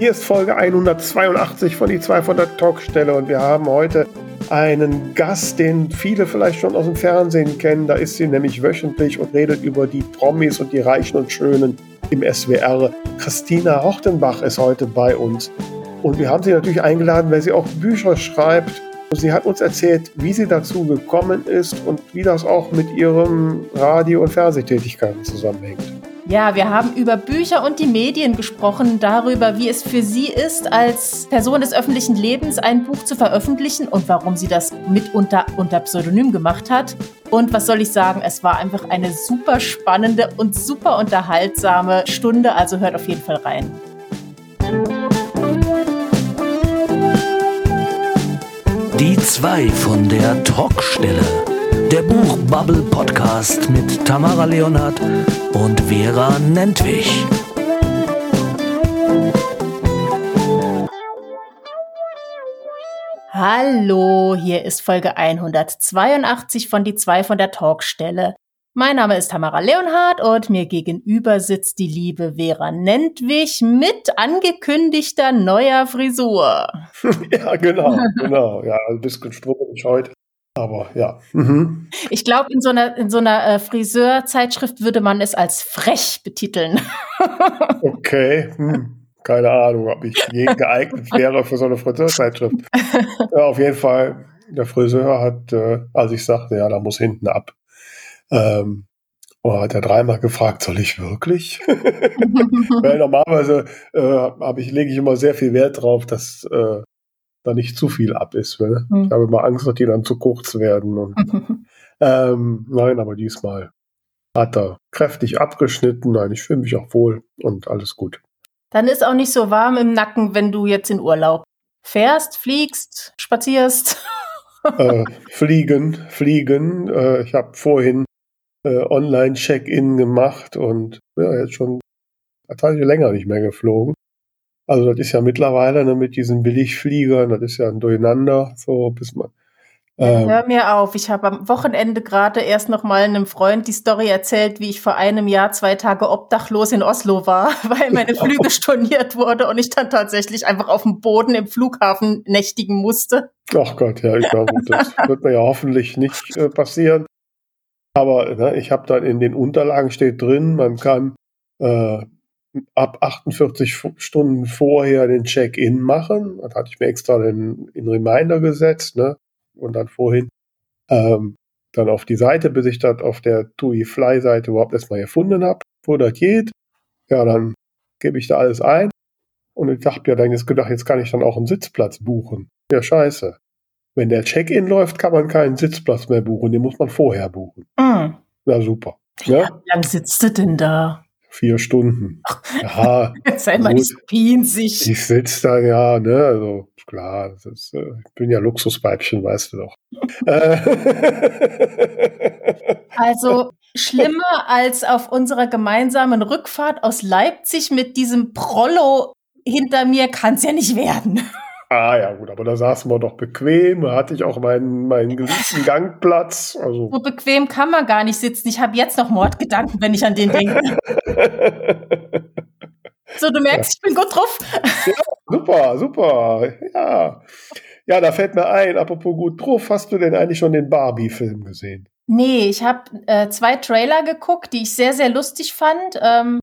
Hier ist Folge 182 von die 2 von der Talkstelle und wir haben heute einen Gast, den viele vielleicht schon aus dem Fernsehen kennen. Da ist sie nämlich wöchentlich und redet über die Promis und die Reichen und Schönen im SWR. Christina Hortenbach ist heute bei uns. Und wir haben sie natürlich eingeladen, weil sie auch Bücher schreibt. Und sie hat uns erzählt, wie sie dazu gekommen ist und wie das auch mit ihrem Radio- und Fernsehtätigkeiten zusammenhängt. Ja, wir haben über Bücher und die Medien gesprochen, darüber, wie es für sie ist, als Person des öffentlichen Lebens ein Buch zu veröffentlichen und warum sie das mitunter unter Pseudonym gemacht hat. Und was soll ich sagen, es war einfach eine super spannende und super unterhaltsame Stunde, also hört auf jeden Fall rein. Die zwei von der Talkstelle. Der Buchbubble Podcast mit Tamara Leonhardt und Vera Nentwich. Hallo, hier ist Folge 182 von Die zwei von der Talkstelle. Mein Name ist Tamara Leonhardt und mir gegenüber sitzt die liebe Vera Nentwich mit angekündigter neuer Frisur. ja, genau, genau. Ja, ein bisschen strubbelig heute. Aber ja. Mhm. Ich glaube, in so einer, in so einer äh, Friseurzeitschrift würde man es als frech betiteln. okay. Hm. Keine Ahnung, ob ich je geeignet wäre für so eine Friseurzeitschrift. ja, auf jeden Fall, der Friseur hat, äh, als ich sagte, ja, da muss hinten ab, ähm, und hat er dreimal gefragt, soll ich wirklich? Weil normalerweise äh, habe ich, lege ich immer sehr viel Wert drauf, dass äh, da nicht zu viel ab ist. Ne? Mhm. Ich habe immer Angst, dass die dann zu kurz werden. Und, ähm, nein, aber diesmal hat er kräftig abgeschnitten. Nein, ich fühle mich auch wohl und alles gut. Dann ist auch nicht so warm im Nacken, wenn du jetzt in Urlaub fährst, fliegst, spazierst. äh, fliegen, fliegen. Äh, ich habe vorhin äh, Online-Check-In gemacht und ja, jetzt schon Zeit länger nicht mehr geflogen. Also das ist ja mittlerweile ne, mit diesen Billigfliegern, das ist ja ein Durcheinander, so bis man. Ähm, Hör mir auf, ich habe am Wochenende gerade erst noch mal einem Freund die Story erzählt, wie ich vor einem Jahr zwei Tage obdachlos in Oslo war, weil meine Flüge storniert wurde und ich dann tatsächlich einfach auf dem Boden im Flughafen nächtigen musste. Ach Gott, ja, ich glaube, das wird mir ja hoffentlich nicht äh, passieren. Aber ne, ich habe dann in den Unterlagen steht drin, man kann äh, ab 48 Stunden vorher den Check-in machen. Das hatte ich mir extra den, in Reminder gesetzt, ne? Und dann vorhin ähm, dann auf die Seite, bis ich das auf der TUI Fly Seite überhaupt erstmal gefunden habe, wo das geht. Ja, dann gebe ich da alles ein. Und ich dachte ja dann jetzt gedacht, jetzt kann ich dann auch einen Sitzplatz buchen. Ja, scheiße. Wenn der Check-in läuft, kann man keinen Sitzplatz mehr buchen. Den muss man vorher buchen. Mm. Na super. Ja? Ne? Wie lange sitzt du denn da? Vier Stunden. Ja, sei mal nicht so pinzig. Ich sitze da, ja, ne, also klar, ist, äh, ich bin ja Luxusweibchen, weißt du doch. also schlimmer als auf unserer gemeinsamen Rückfahrt aus Leipzig mit diesem Prollo hinter mir kann es ja nicht werden. Ah ja, gut, aber da saßen wir doch bequem, da hatte ich auch meinen, meinen geliebten Gangplatz. Also. So bequem kann man gar nicht sitzen. Ich habe jetzt noch Mordgedanken, wenn ich an den denke. so, du merkst, ich bin gut drauf. ja, super, super. Ja. ja, da fällt mir ein, apropos gut drauf, hast du denn eigentlich schon den Barbie-Film gesehen? Nee, ich habe äh, zwei Trailer geguckt, die ich sehr, sehr lustig fand. Ähm,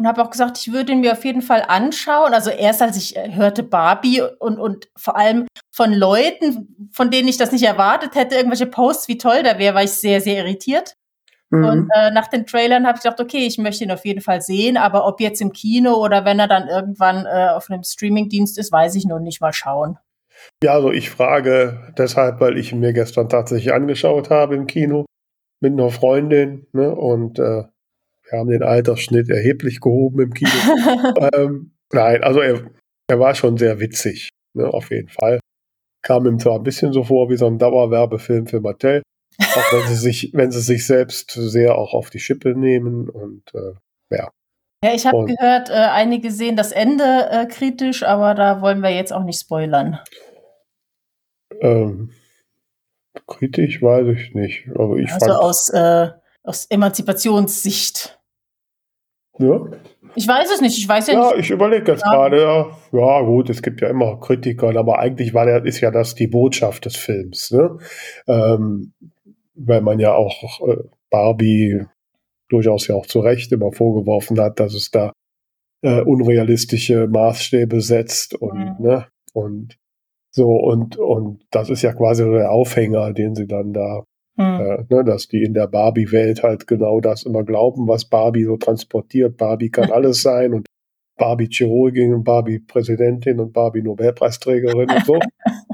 und habe auch gesagt, ich würde ihn mir auf jeden Fall anschauen. Also erst als ich äh, hörte Barbie und, und vor allem von Leuten, von denen ich das nicht erwartet hätte, irgendwelche Posts, wie toll da wäre, war ich sehr, sehr irritiert. Mhm. Und äh, nach den Trailern habe ich gedacht, okay, ich möchte ihn auf jeden Fall sehen, aber ob jetzt im Kino oder wenn er dann irgendwann äh, auf einem Streamingdienst ist, weiß ich noch nicht mal schauen. Ja, also ich frage deshalb, weil ich ihn mir gestern tatsächlich angeschaut habe im Kino mit einer Freundin ne, und äh, wir haben den Altersschnitt erheblich gehoben im Kino. ähm, nein, also er, er war schon sehr witzig, ne, auf jeden Fall. Kam ihm zwar ein bisschen so vor wie so ein Dauerwerbefilm für Mattel, auch wenn sie sich, wenn sie sich selbst sehr auch auf die Schippe nehmen und äh, ja. Ja, ich habe gehört, äh, einige sehen das Ende äh, kritisch, aber da wollen wir jetzt auch nicht spoilern. Ähm, kritisch weiß ich nicht. Also, ich also aus, äh, aus Emanzipationssicht. Ja, Ich weiß es nicht. Ich weiß ja, Ja, nicht. ich überlege jetzt Ja. gerade, ja, ja gut, es gibt ja immer Kritiker, aber eigentlich war der, ist ja das die Botschaft des Films, ne? Ähm, weil man ja auch äh, Barbie durchaus ja auch zu Recht immer vorgeworfen hat, dass es da äh, unrealistische Maßstäbe setzt und Mhm. ne und so und und das ist ja quasi so der Aufhänger, den sie dann da Hm. äh, ne, dass die in der Barbie-Welt halt genau das immer glauben, was Barbie so transportiert. Barbie kann alles sein und Barbie Chirurgin und Barbie Präsidentin und Barbie Nobelpreisträgerin und so.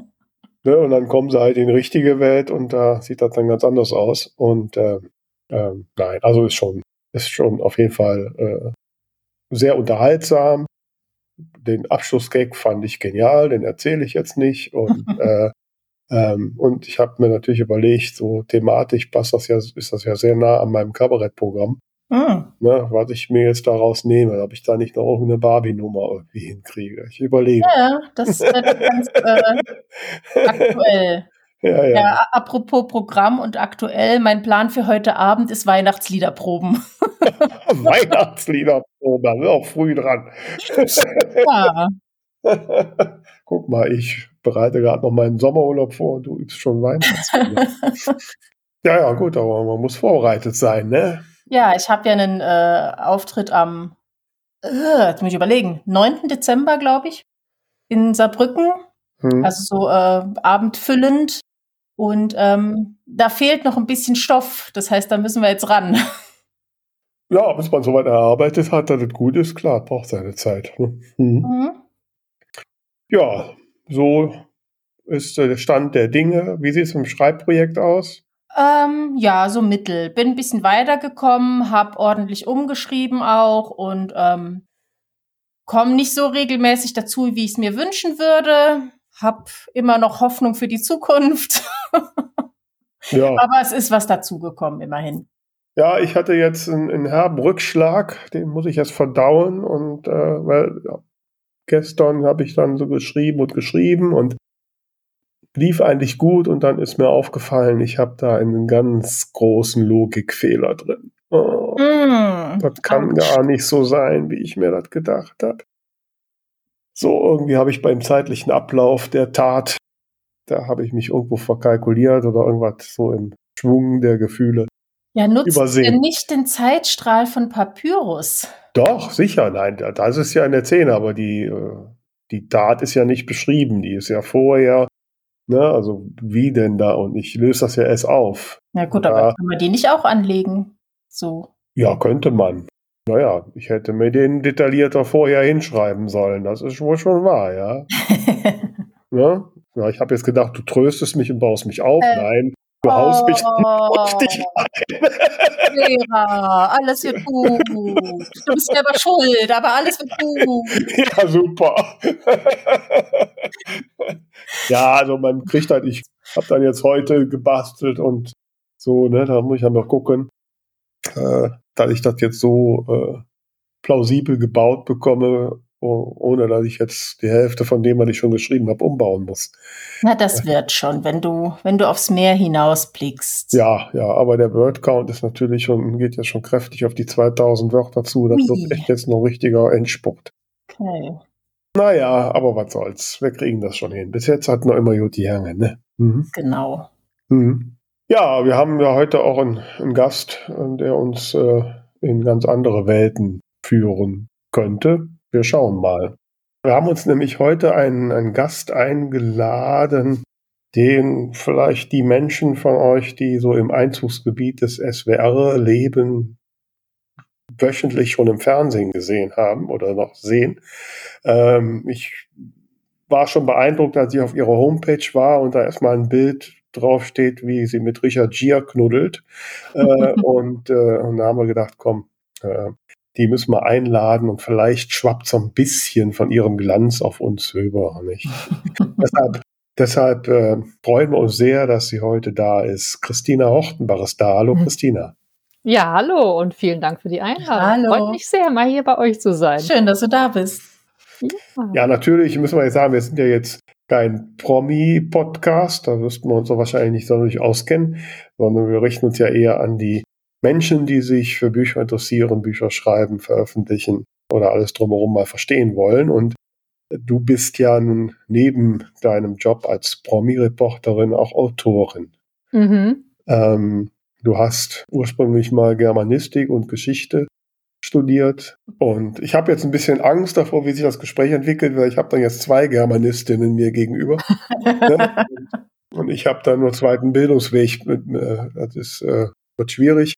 ne, und dann kommen sie halt in die richtige Welt und da sieht das dann ganz anders aus. Und äh, nein, also ist schon, ist schon auf jeden Fall äh, sehr unterhaltsam. Den Abschlussgag fand ich genial, den erzähle ich jetzt nicht. Und äh, ähm, und ich habe mir natürlich überlegt, so thematisch passt das ja, ist das ja sehr nah an meinem Kabarettprogramm, Hm. ne, was ich mir jetzt daraus nehme, ob ich da nicht noch irgendeine Barbie-Nummer irgendwie hinkriege. Ich überlege. Ja, das wird ganz äh, aktuell. Ja, ja. Ja, apropos Programm und aktuell, mein Plan für heute Abend ist Weihnachtsliederproben. Weihnachtslieder, oh, da sind auch früh dran. Ja, Guck mal, ich bereite gerade noch meinen Sommerurlaub vor und du übst schon Weihnachtslieder. ja, ja, gut, aber man muss vorbereitet sein, ne? ja ich habe ja einen äh, Auftritt am, äh, jetzt muss ich überlegen, 9. Dezember, glaube ich, in Saarbrücken. Hm. Also so äh, abendfüllend. Und ähm, da fehlt noch ein bisschen Stoff. Das heißt, da müssen wir jetzt ran. Ja, bis man soweit erarbeitet hat, dass es gut ist, klar, braucht seine Zeit. ne? Mhm. Mhm. Ja, so ist äh, der Stand der Dinge. Wie sieht es im Schreibprojekt aus? Ähm, ja, so mittel. Bin ein bisschen weitergekommen, habe ordentlich umgeschrieben auch und ähm, komme nicht so regelmäßig dazu, wie ich es mir wünschen würde. Hab immer noch Hoffnung für die Zukunft. Ja, Aber es ist was dazugekommen, immerhin. ja ich hatte jetzt einen, einen herben Rückschlag, den muss ich erst verdauen und äh, weil ja, gestern habe ich dann so geschrieben und geschrieben und lief eigentlich gut und dann ist mir aufgefallen, ich habe da einen ganz großen Logikfehler drin. Oh, Mm. Das kann Autsch. gar nicht so sein, wie ich mir das gedacht habe. So, irgendwie habe ich beim zeitlichen Ablauf der Tat, da habe ich mich irgendwo verkalkuliert oder irgendwas so im Schwung der Gefühle. Ja, nutzt Übersehen. ihr nicht den Zeitstrahl von Papyrus? Doch, sicher, nein, da- das ist ja in der Szene, aber die, äh, die Tat ist ja nicht beschrieben, die ist ja vorher, ne, also wie denn da und ich löse das ja erst auf. Na gut, Ja. aber kann man die nicht auch anlegen? So. Ja, könnte man. Naja, ich hätte mir den detaillierter vorher hinschreiben sollen, das ist wohl schon wahr, ja. Ne? Ja, ich habe jetzt gedacht, du tröstest mich und baust mich auf. Äh, Nein, du haust mich Oh, auf dich ein. Alles wird gut. Du bist selber schuld, aber alles wird gut. ja, super. ja, also man kriegt halt, ich habe dann jetzt heute gebastelt und so, ne, da muss ich dann noch gucken, äh, dass ich das jetzt so äh, plausibel gebaut bekomme, ohne dass ich jetzt die Hälfte von dem, was ich schon geschrieben habe, umbauen muss. Na, das wird schon, wenn du, wenn du aufs Meer hinausblickst. Ja, ja, aber der Word-Count ist natürlich schon, geht ja schon kräftig auf die 2000 Wörter zu. Das Ui. wird echt jetzt noch ein richtiger Endspurt. Okay. Naja, aber was soll's. Wir kriegen das schon hin. Bis jetzt hat noch immer gut gehangen, ne? Mhm. Genau. Mhm. Ja, wir haben ja heute auch einen, einen Gast, äh, der uns äh, in ganz andere Welten führen könnte. Wir schauen mal. Wir haben uns nämlich heute einen, einen Gast eingeladen, den vielleicht die Menschen von euch, die so im Einzugsgebiet des SWR leben, wöchentlich schon im Fernsehen gesehen haben oder noch sehen. Ähm, ich war schon beeindruckt, als ich auf ihrer Homepage war und da erstmal ein Bild draufsteht, wie sie mit Richard Gere knuddelt. Äh, und, äh, und da haben wir gedacht, komm, äh, die müssen wir einladen und vielleicht schwappt so ein bisschen von ihrem Glanz auf uns rüber. Nicht? deshalb deshalb äh, freuen wir uns sehr, dass sie heute da ist. Christina Hortenbach ist da. Hallo Christina. Ja, hallo und vielen Dank für die Einladung. Hallo. Freut mich sehr, mal hier bei euch zu sein. Schön, dass du da bist. Ja. Ja, natürlich müssen wir jetzt sagen, wir sind ja jetzt kein Promi-Podcast, da wüssten wir uns doch wahrscheinlich nicht sonderlich auskennen, sondern wir richten uns ja eher an die Menschen, die sich für Bücher interessieren, Bücher schreiben, veröffentlichen. oder alles drumherum mal verstehen wollen. Und du bist ja nun neben deinem Job als Promi-Reporterin auch Autorin. Mhm. Ähm, du hast ursprünglich mal Germanistik und Geschichte studiert. Und ich habe jetzt ein bisschen Angst davor, wie sich das Gespräch entwickelt, weil ich habe dann jetzt zwei Germanistinnen mir gegenüber. ne? Und ich habe dann nur zweiten Bildungsweg. Mit, äh, das ist, äh, wird schwierig.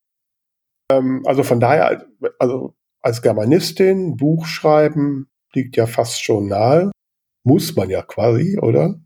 Ähm, also von daher, also als Germanistin Buch schreiben liegt ja fast schon nahe. Muss man ja quasi, oder?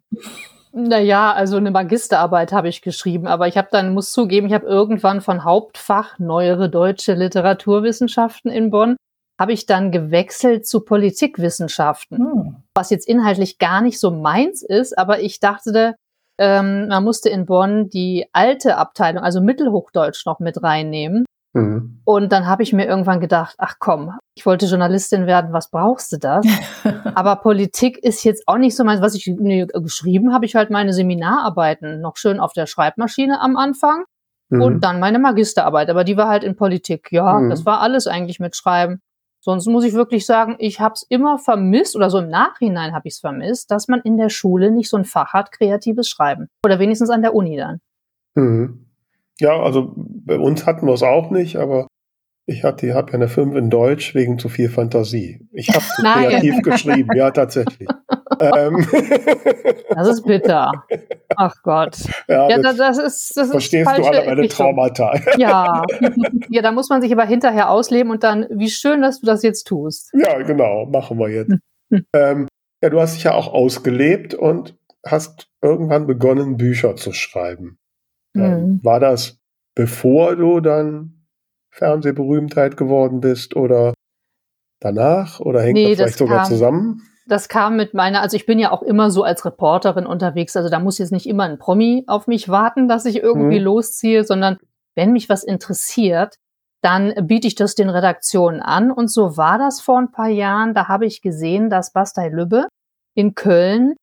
Naja, also eine Magisterarbeit habe ich geschrieben, aber ich habe dann, muss zugeben, ich habe irgendwann von Hauptfach Neuere Deutsche Literaturwissenschaften in Bonn, habe ich dann gewechselt zu Politikwissenschaften, hm. was jetzt inhaltlich gar nicht so meins ist, aber ich dachte, ähm, man musste in Bonn die alte Abteilung, also Mittelhochdeutsch noch mit reinnehmen. Mhm. Und dann habe ich mir irgendwann gedacht, ach komm, ich wollte Journalistin werden, was brauchst du das? Aber Politik ist jetzt auch nicht so meins. Was ich nee, geschrieben habe, ich halt meine Seminararbeiten noch schön auf der Schreibmaschine am Anfang mhm. und dann meine Magisterarbeit. Aber die war halt in Politik. Ja, mhm. das war alles eigentlich mit Schreiben. Sonst muss ich wirklich sagen, ich habe es immer vermisst oder so im Nachhinein habe ich es vermisst, dass man in der Schule nicht so ein Fach hat, kreatives Schreiben. Oder wenigstens an der Uni dann. Mhm. Ja, also bei uns hatten wir es auch nicht, aber ich hatte, habe ja eine 5 in Deutsch wegen zu viel Fantasie. Ich habe zu kreativ geschrieben, ja, tatsächlich. ähm. Das ist bitter. Ach Gott. Ja, ja das, das, ist das Verstehst ist du alle meine Traumata. Ja. ja, da muss man sich aber hinterher ausleben und dann, wie schön, dass du das jetzt tust. Ja, genau, machen wir jetzt. Hm. ähm, ja, du hast dich ja auch ausgelebt und hast irgendwann begonnen, Bücher zu schreiben. Mhm. War das bevor du dann Fernsehberühmtheit geworden bist oder danach? Oder hängt nee, das vielleicht das sogar kam, zusammen? Das kam mit meiner, also ich bin ja auch immer so als Reporterin unterwegs, also da muss jetzt nicht immer ein Promi auf mich warten, dass ich irgendwie mhm. losziehe, sondern wenn mich was interessiert, dann biete ich das den Redaktionen an. Und so war das vor ein paar Jahren. Da habe ich gesehen, dass Bastei Lübbe in Köln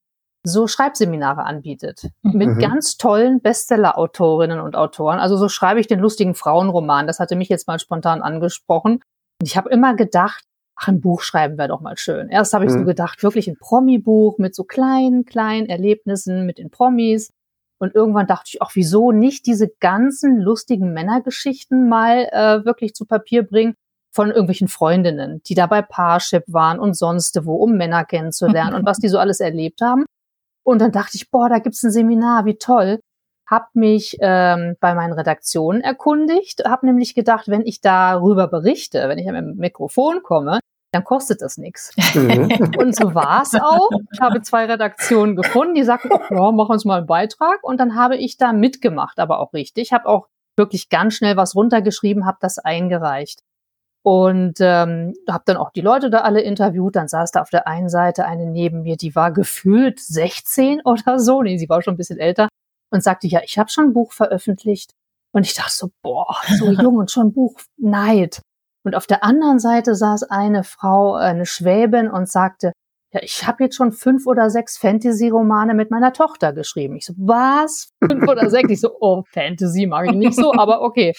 so Schreibseminare anbietet. Mit mhm. ganz tollen Bestseller-Autorinnen und Autoren. Also so schreibe ich den lustigen Frauenroman. Das hatte mich jetzt mal spontan angesprochen. Und ich habe immer gedacht, ach, ein Buch schreiben wäre doch mal schön. Erst habe ich mhm. so gedacht, wirklich ein Promi-Buch mit so kleinen, kleinen Erlebnissen mit den Promis. Und irgendwann dachte ich, ach, wieso nicht diese ganzen lustigen Männergeschichten mal äh, wirklich zu Papier bringen von irgendwelchen Freundinnen, die da bei Parship waren und sonst wo, um Männer kennenzulernen und was die so alles erlebt haben. Und dann dachte ich, boah, da gibt's ein Seminar, wie toll. Hab mich ähm, bei meinen Redaktionen erkundigt, hab nämlich gedacht, wenn ich darüber berichte, wenn ich mit dem Mikrofon komme, dann kostet das nichts. Mhm. Und so war es auch. Ich habe zwei Redaktionen gefunden, die sagten, ja, mach uns mal einen Beitrag. Und dann habe ich da mitgemacht, aber auch richtig. Habe auch wirklich ganz schnell was runtergeschrieben, habe das eingereicht. Und ähm, habe dann auch die Leute da alle interviewt. Dann saß da auf der einen Seite eine neben mir, die war gefühlt 16 oder so. Nee, sie war schon ein bisschen älter und sagte, ja, ich habe schon ein Buch veröffentlicht. Und ich dachte so, boah, so jung und schon ein Buch, Neid. Und auf der anderen Seite saß eine Frau, eine Schwäbin und sagte, ja, ich habe jetzt schon fünf oder sechs Fantasy-Romane mit meiner Tochter geschrieben. Ich so, was? Fünf oder sechs? Ich so, oh, Fantasy mag ich nicht so, aber okay.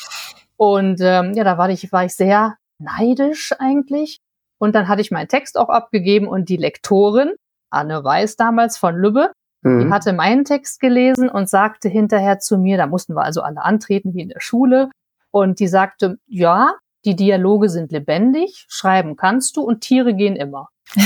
Und ähm, ja, da war ich, war ich sehr neidisch eigentlich. Und dann hatte ich meinen Text auch abgegeben und die Lektorin, Anne Weiß damals von Lübbe, mhm. die hatte meinen Text gelesen und sagte hinterher zu mir, da mussten wir also alle antreten wie in der Schule. Und die sagte, ja, die Dialoge sind lebendig, schreiben kannst du und Tiere gehen immer.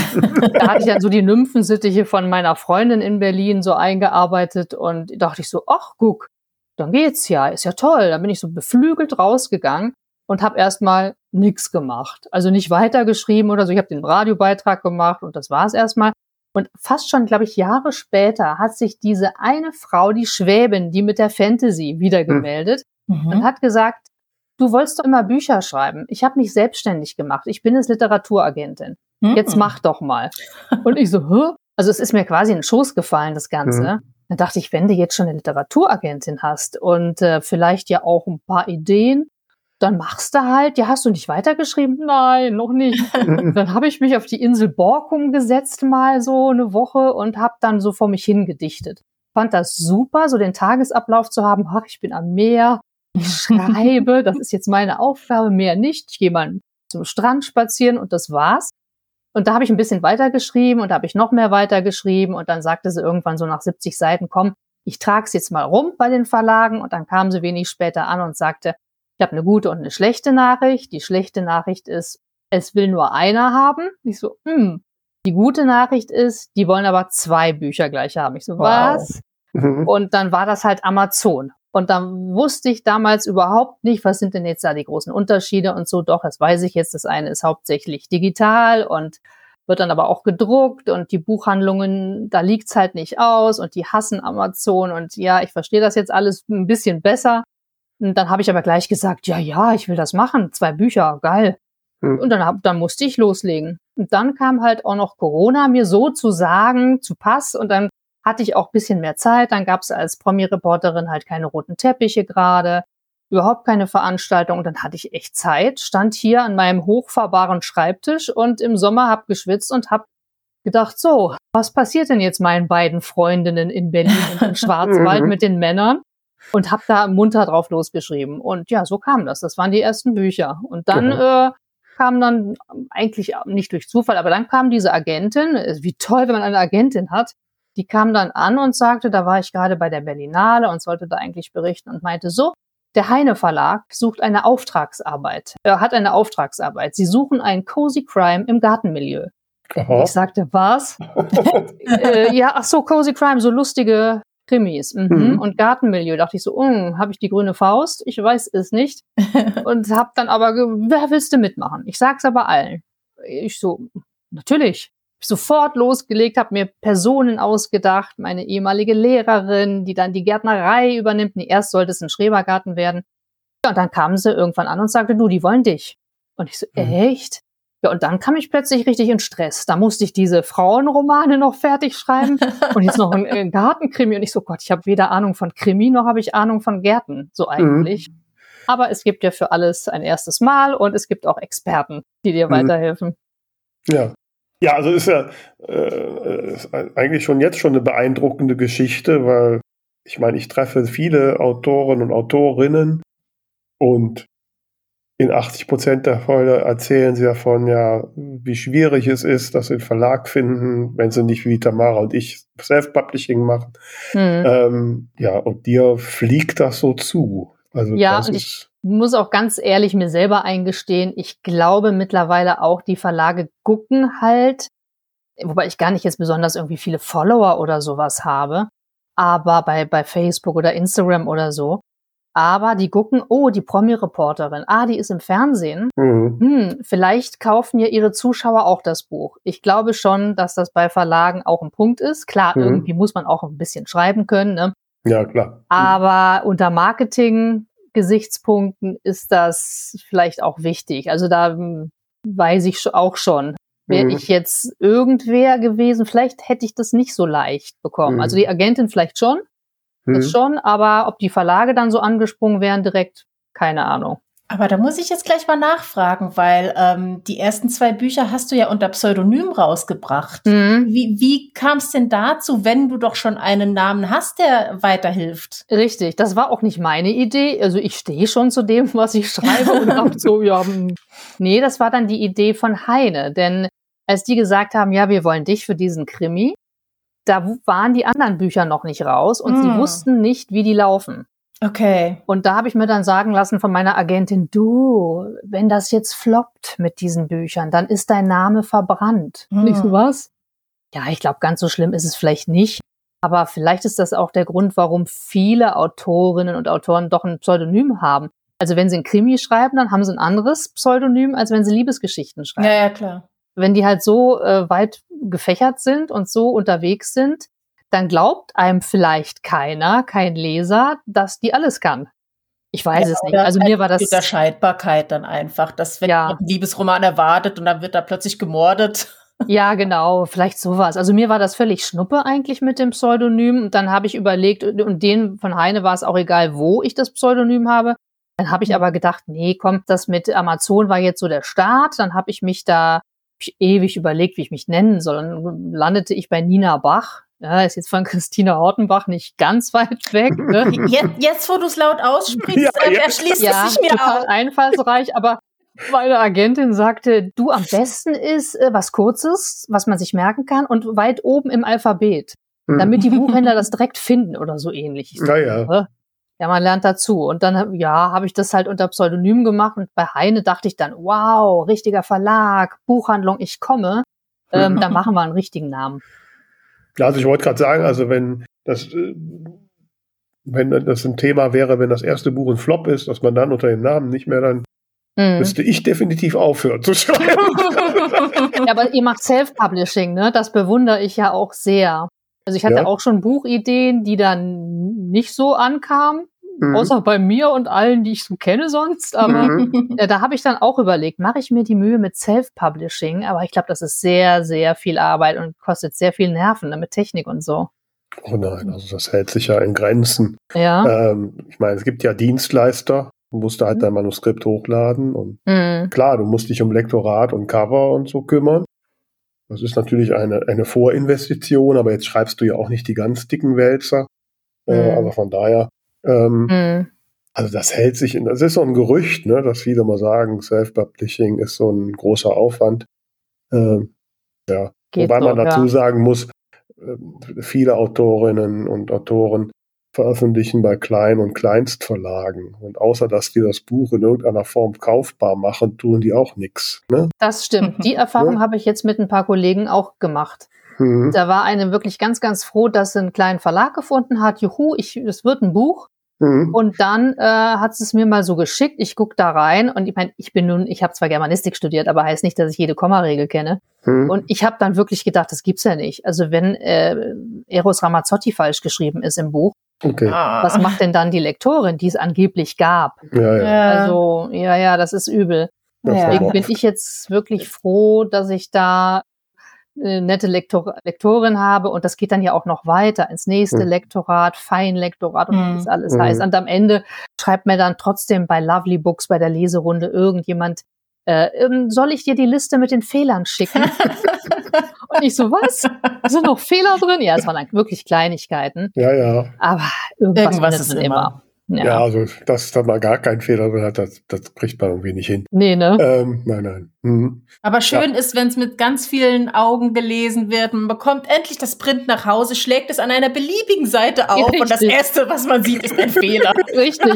da hatte ich dann so die Nymphensittiche von meiner Freundin in Berlin so eingearbeitet und dachte ich so, ach guck, dann geht's ja, ist ja toll. Dann bin ich so beflügelt rausgegangen und habe erstmal nichts gemacht. Also nicht weitergeschrieben oder so. Ich habe den Radiobeitrag gemacht und das war es erstmal. Und fast schon, glaube ich, Jahre später hat sich diese eine Frau, die Schwäbin, die mit der Fantasy wieder hm. gemeldet mhm. und hat gesagt, du wolltest doch immer Bücher schreiben. Ich habe mich selbstständig gemacht. Ich bin jetzt Literaturagentin. Mhm. Jetzt mach doch mal. Und ich so, Hä? also es ist mir quasi in den Schoß gefallen, das Ganze. Mhm. Dann dachte ich, wenn du jetzt schon eine Literaturagentin hast und äh, vielleicht ja auch ein paar Ideen, dann machst du halt, ja, hast du nicht weitergeschrieben? Nein, noch nicht. dann habe ich mich auf die Insel Borkum gesetzt mal so eine Woche und habe dann so vor mich hingedichtet. Fand das super, so den Tagesablauf zu haben. Ach, ich bin am Meer, ich schreibe, das ist jetzt meine Aufgabe, mehr nicht. Ich gehe mal zum Strand spazieren und das war's. Und da habe ich ein bisschen weitergeschrieben und da habe ich noch mehr weitergeschrieben und dann sagte sie irgendwann so nach 70 Seiten, komm, ich trage es jetzt mal rum bei den Verlagen und dann kam sie wenig später an und sagte, ich habe eine gute und eine schlechte Nachricht. Die schlechte Nachricht ist, es will nur einer haben. Ich so, hm. Die gute Nachricht ist, die wollen aber zwei Bücher gleich haben. Ich so, wow. was? Mhm. Und dann war das halt Amazon. Und dann wusste ich damals überhaupt nicht, was sind denn jetzt da die großen Unterschiede und so. Doch, das weiß ich jetzt. Das eine ist hauptsächlich digital und wird dann aber auch gedruckt und die Buchhandlungen, da liegt's halt nicht aus und die hassen Amazon und ja, ich verstehe das jetzt alles ein bisschen besser. Und dann habe ich aber gleich gesagt, ja, ja, ich will das machen, zwei Bücher, geil. Hm. Und dann, hab, dann musste ich loslegen. Und dann kam halt auch noch Corona mir so zu sagen, zu Pass und dann hatte ich auch bisschen mehr Zeit. Dann gab's als Promi-Reporterin halt keine roten Teppiche gerade überhaupt keine Veranstaltung. Und dann hatte ich echt Zeit, stand hier an meinem hochfahrbaren Schreibtisch und im Sommer hab geschwitzt und hab gedacht, so, was passiert denn jetzt meinen beiden Freundinnen in Berlin und im Schwarzwald mhm. mit den Männern? Und hab da munter drauf losgeschrieben. Und ja, so kam das. Das waren die ersten Bücher. Und dann äh, kam dann eigentlich nicht durch Zufall, aber dann kam diese Agentin. Wie toll, wenn man eine Agentin hat. Die kam dann an und sagte, da war ich gerade bei der Berlinale und sollte da eigentlich berichten und meinte, so, der Heine Verlag sucht eine Auftragsarbeit. Er hat eine Auftragsarbeit. Sie suchen einen Cozy Crime im Gartenmilieu. Aha. Ich sagte, was? äh, ja, ach so, Cozy Crime, so lustige Krimis. Mhm. Mhm. Und Gartenmilieu. Dachte ich so, mm, habe ich die grüne Faust? Ich weiß es nicht. und habe dann aber, wer willst du mitmachen? Ich sag's aber allen. Ich so, natürlich sofort losgelegt, habe mir Personen ausgedacht, meine ehemalige Lehrerin, die dann die Gärtnerei übernimmt. Nee, erst sollte es ein Schrebergarten werden. Ja, und dann kamen sie irgendwann an und sagte, du, die wollen dich. Und ich so, mhm. echt? Ja, und dann kam ich plötzlich richtig in Stress. Da musste ich diese Frauenromane noch fertig schreiben und jetzt noch ein, ein Gartenkrimi. Und ich so, Gott, ich habe weder Ahnung von Krimi noch habe ich Ahnung von Gärten, so mhm. eigentlich. Mhm. Aber es gibt ja für alles ein erstes Mal und es gibt auch Experten, die dir mhm. weiterhelfen. Ja, ja, also ist ja äh, ist eigentlich schon jetzt schon eine beeindruckende Geschichte, weil ich meine, ich treffe viele Autoren und Autorinnen und in 80 Prozent der Fälle erzählen sie davon, ja, wie schwierig es ist, dass sie einen Verlag finden, wenn sie nicht wie Tamara und ich Self-Publishing machen. Mhm. Ähm, ja, und dir fliegt das so zu. Also ja, und ich muss auch ganz ehrlich mir selber eingestehen, ich glaube mittlerweile auch, die Verlage gucken halt, wobei ich gar nicht jetzt besonders irgendwie viele Follower oder sowas habe, aber bei, bei Facebook oder Instagram oder so. Aber die gucken, oh, die Promi-Reporterin, ah, die ist im Fernsehen. Mhm. Hm, vielleicht kaufen ja ihre Zuschauer auch das Buch. Ich glaube schon, dass das bei Verlagen auch ein Punkt ist. Klar, mhm. irgendwie muss man auch ein bisschen schreiben können. Ne? Ja, klar. Aber unter Marketing Gesichtspunkten ist das vielleicht auch wichtig. Also da hm, weiß ich auch schon. Wäre mhm. ich jetzt irgendwer gewesen, vielleicht hätte ich das nicht so leicht bekommen. Mhm. Also die Agentin vielleicht schon, das mhm. schon, aber ob die Verlage dann so angesprungen wären direkt, keine Ahnung. Aber da muss ich jetzt gleich mal nachfragen, weil ähm, die ersten zwei Bücher hast du ja unter Pseudonym rausgebracht. Mhm. Wie, wie kam es denn dazu, wenn du doch schon einen Namen hast, der weiterhilft? Richtig, das war auch nicht meine Idee. Also ich stehe schon zu dem, was ich schreibe und hab so, ja, hm. nee, das war dann die Idee von Heine. Denn als die gesagt haben, ja, wir wollen dich für diesen Krimi, da waren die anderen Bücher noch nicht raus und mhm. sie hm. wussten nicht, wie die laufen. Okay. Und da habe ich mir dann sagen lassen von meiner Agentin, du, wenn das jetzt floppt mit diesen Büchern, dann ist dein Name verbrannt. Hm. Nicht so was? Ja, ich glaube, ganz so schlimm ist es vielleicht nicht. Aber vielleicht ist das auch der Grund, warum viele Autorinnen und Autoren doch ein Pseudonym haben. Also wenn sie ein Krimi schreiben, dann haben sie ein anderes Pseudonym, als wenn sie Liebesgeschichten schreiben. Ja, ja, klar. Wenn die halt so äh, weit gefächert sind und so unterwegs sind, dann glaubt einem vielleicht keiner, kein Leser, dass die alles kann. Ich weiß ja, es nicht. Also mir war das Unterscheidbarkeit dann einfach, dass wenn ja. man einen Liebesroman erwartet und dann wird da plötzlich gemordet. Ja, genau, vielleicht sowas. Also mir war das völlig schnuppe eigentlich mit dem Pseudonym. Und dann habe ich überlegt, und den von Heine war es auch egal, wo ich das Pseudonym habe. Dann habe ich mhm. aber gedacht, nee, kommt das mit Amazon war jetzt so der Start. Dann habe ich mich da ewig überlegt, wie ich mich nennen soll. Dann landete ich bei Nina Bach ja, ist jetzt von Christina Hortenbach nicht ganz weit weg. Ne? Jetzt, jetzt, wo du es laut aussprichst, ja, äh, erschließt ja, es sich mir total auch. einfallsreich, aber Meine Agentin sagte, du am besten ist äh, was Kurzes, was man sich merken kann und weit oben im Alphabet, Hm. damit die Buchhändler das direkt finden oder so ähnlich. Naja. Ja, man lernt dazu. Und dann, ja, habe ich das halt unter Pseudonym gemacht und bei Heine dachte ich dann, wow, richtiger Verlag, Buchhandlung, ich komme. Ähm, da machen wir einen richtigen Namen. Ja, also ich wollte gerade sagen, also wenn das, äh, wenn das ein Thema wäre, wenn das erste Buch ein Flop ist, dass man dann unter dem Namen nicht mehr dann Mhm. müsste ich definitiv aufhören zu schreiben. Ja, aber ihr macht Self-Publishing, ne? Das bewundere ich ja auch sehr. Also ich hatte Ja. auch schon Buchideen, die dann nicht so ankamen, Mhm. außer bei mir und allen, die ich so kenne sonst. Aber Mhm. äh, da habe ich dann auch überlegt, mache ich mir die Mühe mit Self-Publishing? Aber ich glaube, das ist sehr, sehr viel Arbeit und kostet sehr viel Nerven ne, mit Technik und so. Oh nein, also das hält sich ja in Grenzen. Ja. Ähm, ich meine, es gibt ja Dienstleister, du musst da halt dein Manuskript hochladen und Mhm. klar, du musst dich um Lektorat und Cover und so kümmern. Das ist natürlich eine, eine Vorinvestition, aber jetzt schreibst du ja auch nicht die ganz dicken Wälzer. Äh, Mhm. also von daher, ähm, Mhm. also das hält sich in, das ist so ein Gerücht, ne, dass viele mal sagen, Self-Publishing ist so ein großer Aufwand. Ähm, ja, Geht wobei man so, dazu ja. sagen muss, ähm, viele Autorinnen und Autoren veröffentlichen bei Klein- und Kleinstverlagen. Und außer dass die das Buch in irgendeiner Form kaufbar machen, tun die auch nichts. Ne? Das stimmt. Die Erfahrung Ja. habe ich jetzt mit ein paar Kollegen auch gemacht. Hm. Da war eine wirklich ganz, ganz froh, dass sie einen kleinen Verlag gefunden hat. Juhu, ich, es wird ein Buch. Hm. Und dann äh, hat sie es mir mal so geschickt. Ich guck da rein und ich meine, ich bin nun, ich habe zwar Germanistik studiert, aber heißt nicht, dass ich jede Kommaregel kenne. Hm. Und ich habe dann wirklich gedacht, das gibt's ja nicht. Also wenn äh, Eros Ramazzotti falsch geschrieben ist im Buch, Okay. Ah. was macht denn dann die Lektorin, die es angeblich gab? Ja, ja. Ja. Also ja, ja, das ist übel. Das Ja. Deswegen bin ich jetzt wirklich froh, dass ich da eine nette Lektor Lektorin habe und das geht dann ja auch noch weiter ins nächste Hm. Lektorat, Feinlektorat und Hm. das alles heißt. Und am Ende schreibt mir dann trotzdem bei Lovely Books bei der Leserunde irgendjemand, äh, ähm, soll ich dir die Liste mit den Fehlern schicken? und ich so, was? Da sind noch Fehler drin? Ja, es waren dann wirklich Kleinigkeiten, ja, ja. aber irgendwas, Irgendwas ist man immer. Ja. Ja, also, dass da mal gar keinen Fehler drin hat, das, das kriegt man irgendwie nicht hin. Nee, ne? Ähm, nein, nein. Hm. Aber schön ist, wenn es mit ganz vielen Augen gelesen wird. Man bekommt endlich das Print nach Hause, schlägt es an einer beliebigen Seite auf und das Richtig. Erste, was man sieht, ist ein Fehler. Richtig.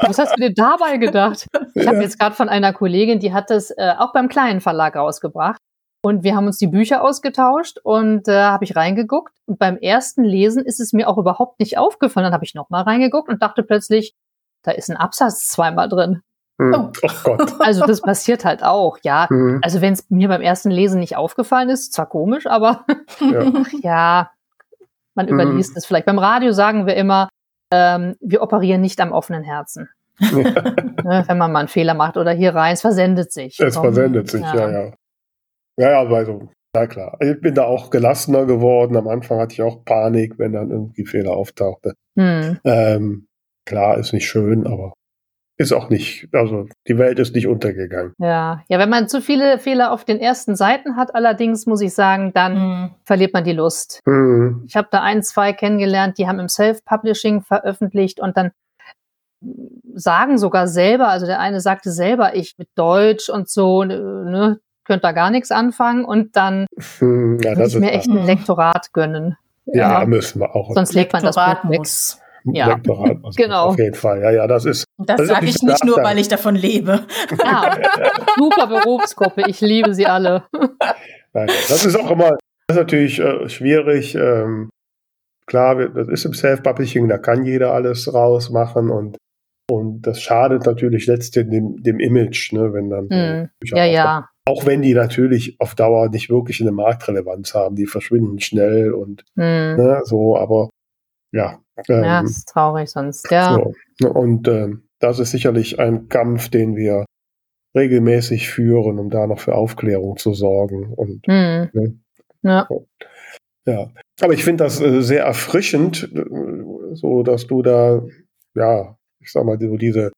Was hast du dir dabei gedacht? Ich habe jetzt gerade von einer Kollegin, die hat das äh, auch beim kleinen Verlag rausgebracht. Und wir haben uns die Bücher ausgetauscht und äh, habe ich reingeguckt. Und beim ersten Lesen ist es mir auch überhaupt nicht aufgefallen. Dann habe ich nochmal reingeguckt und dachte plötzlich, da ist ein Absatz zweimal drin. Hm. Oh. Oh Gott. Also das passiert halt auch, ja. Hm. Also wenn es mir beim ersten Lesen nicht aufgefallen ist, zwar komisch, aber Ja. ja, man Mhm. überliest es vielleicht. Beim Radio sagen wir immer, ähm, wir operieren nicht am offenen Herzen. ne, wenn man mal einen Fehler macht oder hier rein, es versendet sich. Es Komm. versendet sich, ja, ja. Ja, ja, also, ja klar. Ich bin da auch gelassener geworden. Am Anfang hatte ich auch Panik, wenn dann irgendwie Fehler auftauchte. Hm. Ähm, klar, ist nicht schön, aber ist auch nicht, also die Welt ist nicht untergegangen. Ja. ja, wenn man zu viele Fehler auf den ersten Seiten hat, allerdings muss ich sagen, dann Hm. verliert man die Lust. Hm. Ich habe da ein, zwei kennengelernt, die haben im Self-Publishing veröffentlicht und dann sagen sogar selber, also der eine sagte selber, ich mit Deutsch und so, ne, könnte da gar nichts anfangen und dann Hm. Ja, ich mir echt ein Lektorat gönnen. ja, müssen wir auch. Sonst legt man das Buch weg. muss. ja. Lektorat, also Genau. Auf jeden Fall. Ja, ja, das ist. Das Das ist sage ich nicht nur, weil ich davon lebe. Ja, super Berufsgruppe, ich liebe sie alle. Nein, das ist auch immer, das ist natürlich äh, schwierig. Ähm, klar, das ist im Self-Publishing, da kann jeder alles rausmachen und, und das schadet natürlich letztendlich dem, dem Image, ne, wenn dann Hm. Bücher Ja, ja. Auch wenn die natürlich auf Dauer nicht wirklich eine Marktrelevanz haben, die verschwinden schnell und Hm. ne, so, aber ja. Ähm, Ja, das ist traurig sonst. Ja. so. Und ähm, das ist sicherlich ein Kampf, den wir regelmäßig führen, um da noch für Aufklärung zu sorgen. Und Hm. Ne? Ja. ja, aber ich finde das äh, sehr erfrischend, äh, so dass du da, ja, ich sag mal, so diese,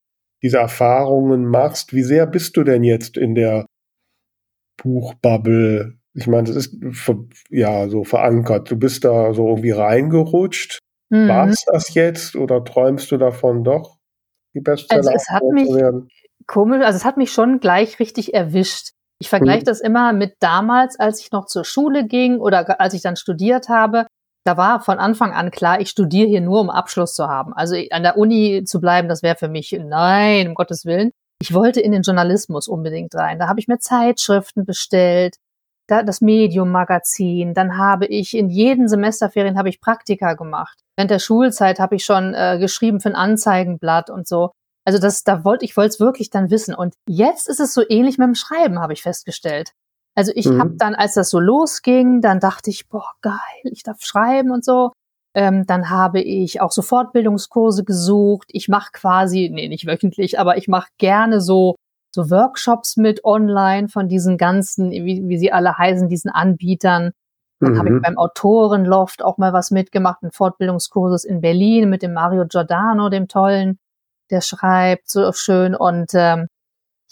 diese Erfahrungen machst. Wie sehr bist du denn jetzt in der Buchbubble? Ich meine, das ist ja so verankert. Du bist da so irgendwie reingerutscht. Hm. War es das jetzt oder träumst du davon doch, die Bestseller Also es hat zu mich- werden? komisch, also es hat mich schon gleich richtig erwischt. Ich vergleiche mhm. das immer mit damals, als ich noch zur Schule ging oder als ich dann studiert habe. Da war von Anfang an klar, ich studiere hier nur, um Abschluss zu haben. Also an der Uni zu bleiben, das wäre für mich, nein, um Gottes Willen. Ich wollte in den Journalismus unbedingt rein. Da habe ich mir Zeitschriften bestellt, da, das Medium-Magazin. Dann habe ich in jeden Semesterferien habe ich Praktika gemacht. Während der Schulzeit habe ich schon äh, geschrieben für ein Anzeigenblatt und so. Also das, da wollte ich wollte es wirklich dann wissen. Und jetzt ist es so ähnlich mit dem Schreiben, habe ich festgestellt. Also ich mhm. habe dann, als das so losging, dann dachte ich, boah, geil, ich darf schreiben und so. Ähm, dann habe ich auch so Fortbildungskurse gesucht. Ich mache quasi, nee, nicht wöchentlich, aber ich mache gerne so so Workshops mit online von diesen ganzen, wie, wie sie alle heißen, diesen Anbietern. Dann mhm. habe ich beim Autorenloft auch mal was mitgemacht, ein Fortbildungskurses in Berlin mit dem Mario Giordano, dem tollen der schreibt so schön und ähm,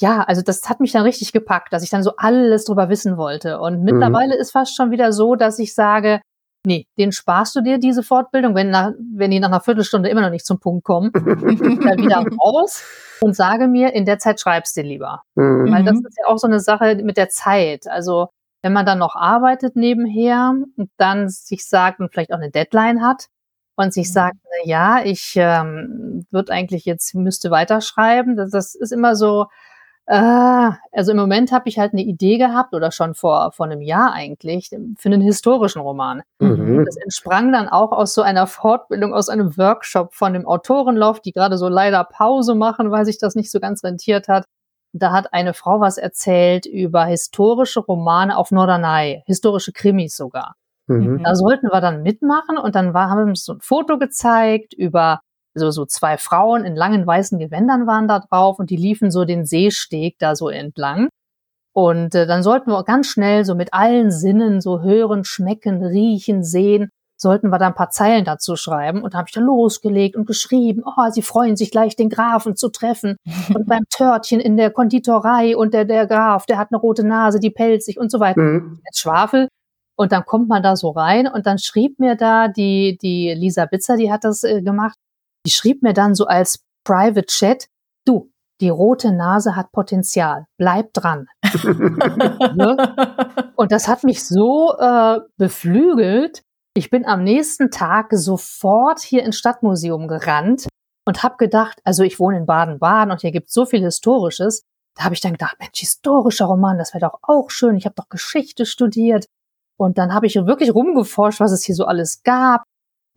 ja, also das hat mich dann richtig gepackt, dass ich dann so alles drüber wissen wollte. Und mhm. mittlerweile mhm. ist fast schon wieder so, dass ich sage, nee, den sparst du dir diese Fortbildung, wenn, nach, wenn die nach einer Viertelstunde immer noch nicht zum Punkt kommen, dann wieder raus und sage mir, in der Zeit schreibst du lieber. Mhm. Weil das ist ja auch so eine Sache mit der Zeit. Also wenn man dann noch arbeitet nebenher und dann sich sagt und vielleicht auch eine Deadline hat, und sich mhm. sagt, na ja, ich ähm, würde eigentlich jetzt müsste weiterschreiben. Das, das ist immer so. Äh, also im Moment habe ich halt eine Idee gehabt oder schon vor vor einem Jahr eigentlich für einen historischen Roman. Mhm. Das entsprang dann auch aus so einer Fortbildung, aus einem Workshop von dem Autorenloft, die gerade so leider Pause machen, weil sich das nicht so ganz rentiert hat. Da hat eine Frau was erzählt über historische Romane auf Norderney, historische Krimis sogar. Mhm. Da sollten wir dann mitmachen und dann war, haben wir uns so ein Foto gezeigt über so, so zwei Frauen in langen weißen Gewändern waren da drauf und die liefen so den Seesteg da so entlang. Und äh, dann sollten wir ganz schnell so mit allen Sinnen so hören, schmecken, riechen, sehen, sollten wir da ein paar Zeilen dazu schreiben. Und da habe ich dann losgelegt und geschrieben, oh, sie freuen sich gleich, den Grafen zu treffen. und beim Törtchen in der Konditorei und der, der Graf, der hat eine rote Nase, die pelzt sich und so weiter. Mhm. Jetzt Schwafel und dann kommt man da so rein und dann schrieb mir da die, die Lisa Bitzer, die hat das äh, gemacht, die schrieb mir dann so als Private Chat, du, die rote Nase hat Potenzial, bleib dran. ne? Und das hat mich so äh, beflügelt. Ich bin am nächsten Tag sofort hier ins Stadtmuseum gerannt und habe gedacht, also ich wohne in Baden-Baden und hier gibt so viel Historisches. Da habe ich dann gedacht, Mensch, historischer Roman, das wäre doch auch schön. Ich habe doch Geschichte studiert. Und dann habe ich wirklich rumgeforscht, was es hier so alles gab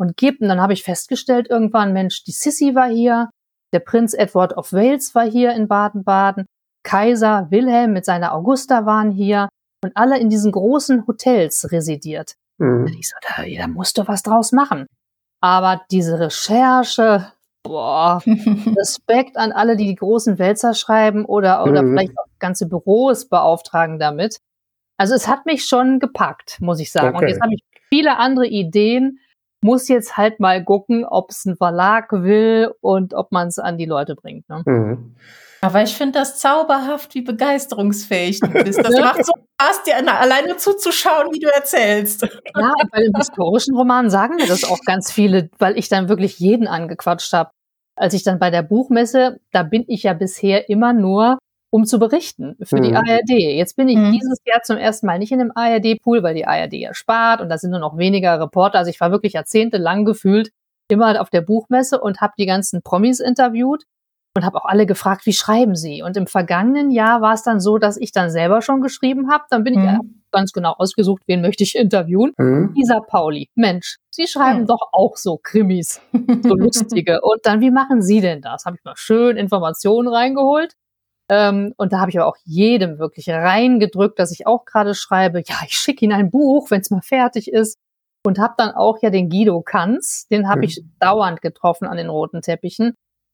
und gibt. Und dann habe ich festgestellt irgendwann, Mensch, die Sissy war hier, der Prinz Edward of Wales war hier in Baden-Baden, Kaiser Wilhelm mit seiner Augusta waren hier und alle in diesen großen Hotels residiert. Mhm. Und ich so, da, da musst du was draus machen. Aber diese Recherche, boah, Respekt an alle, die die großen Wälzer schreiben oder, oder mhm. vielleicht auch ganze Büros beauftragen damit. Also es hat mich schon gepackt, muss ich sagen. Okay. Und jetzt habe ich viele andere Ideen, muss jetzt halt mal gucken, ob es ein Verlag will und ob man es an die Leute bringt. Ne? Mhm. Aber ich finde das zauberhaft, wie begeisterungsfähig du bist. Das macht so Spaß, dir alleine zuzuschauen, wie du erzählst. Ja, bei den historischen Romanen sagen mir das auch ganz viele, weil ich dann wirklich jeden angequatscht habe. Als ich dann bei der Buchmesse, da bin ich ja bisher immer nur um zu berichten für mhm. die ARD. Jetzt bin ich mhm. dieses Jahr zum ersten Mal nicht in einem ARD-Pool, weil die ARD ja spart und da sind nur noch weniger Reporter. Also ich war wirklich jahrzehntelang gefühlt immer auf der Buchmesse und habe die ganzen Promis interviewt und habe auch alle gefragt, wie schreiben sie? Und im vergangenen Jahr war es dann so, dass ich dann selber schon geschrieben habe. Dann bin mhm. ich ganz genau ausgesucht, wen möchte ich interviewen. Mhm. Isa Pauli. Mensch, Sie schreiben mhm. doch auch so Krimis, so lustige. Und dann, wie machen Sie denn das? Habe ich mal schön Informationen reingeholt. Ähm, und da habe ich aber auch jedem wirklich reingedrückt, dass ich auch gerade schreibe, ja, ich schicke Ihnen ein Buch, wenn es mal fertig ist. Und habe dann auch ja den Guido Kanz, den habe mhm. ich dauernd getroffen an den roten Teppichen.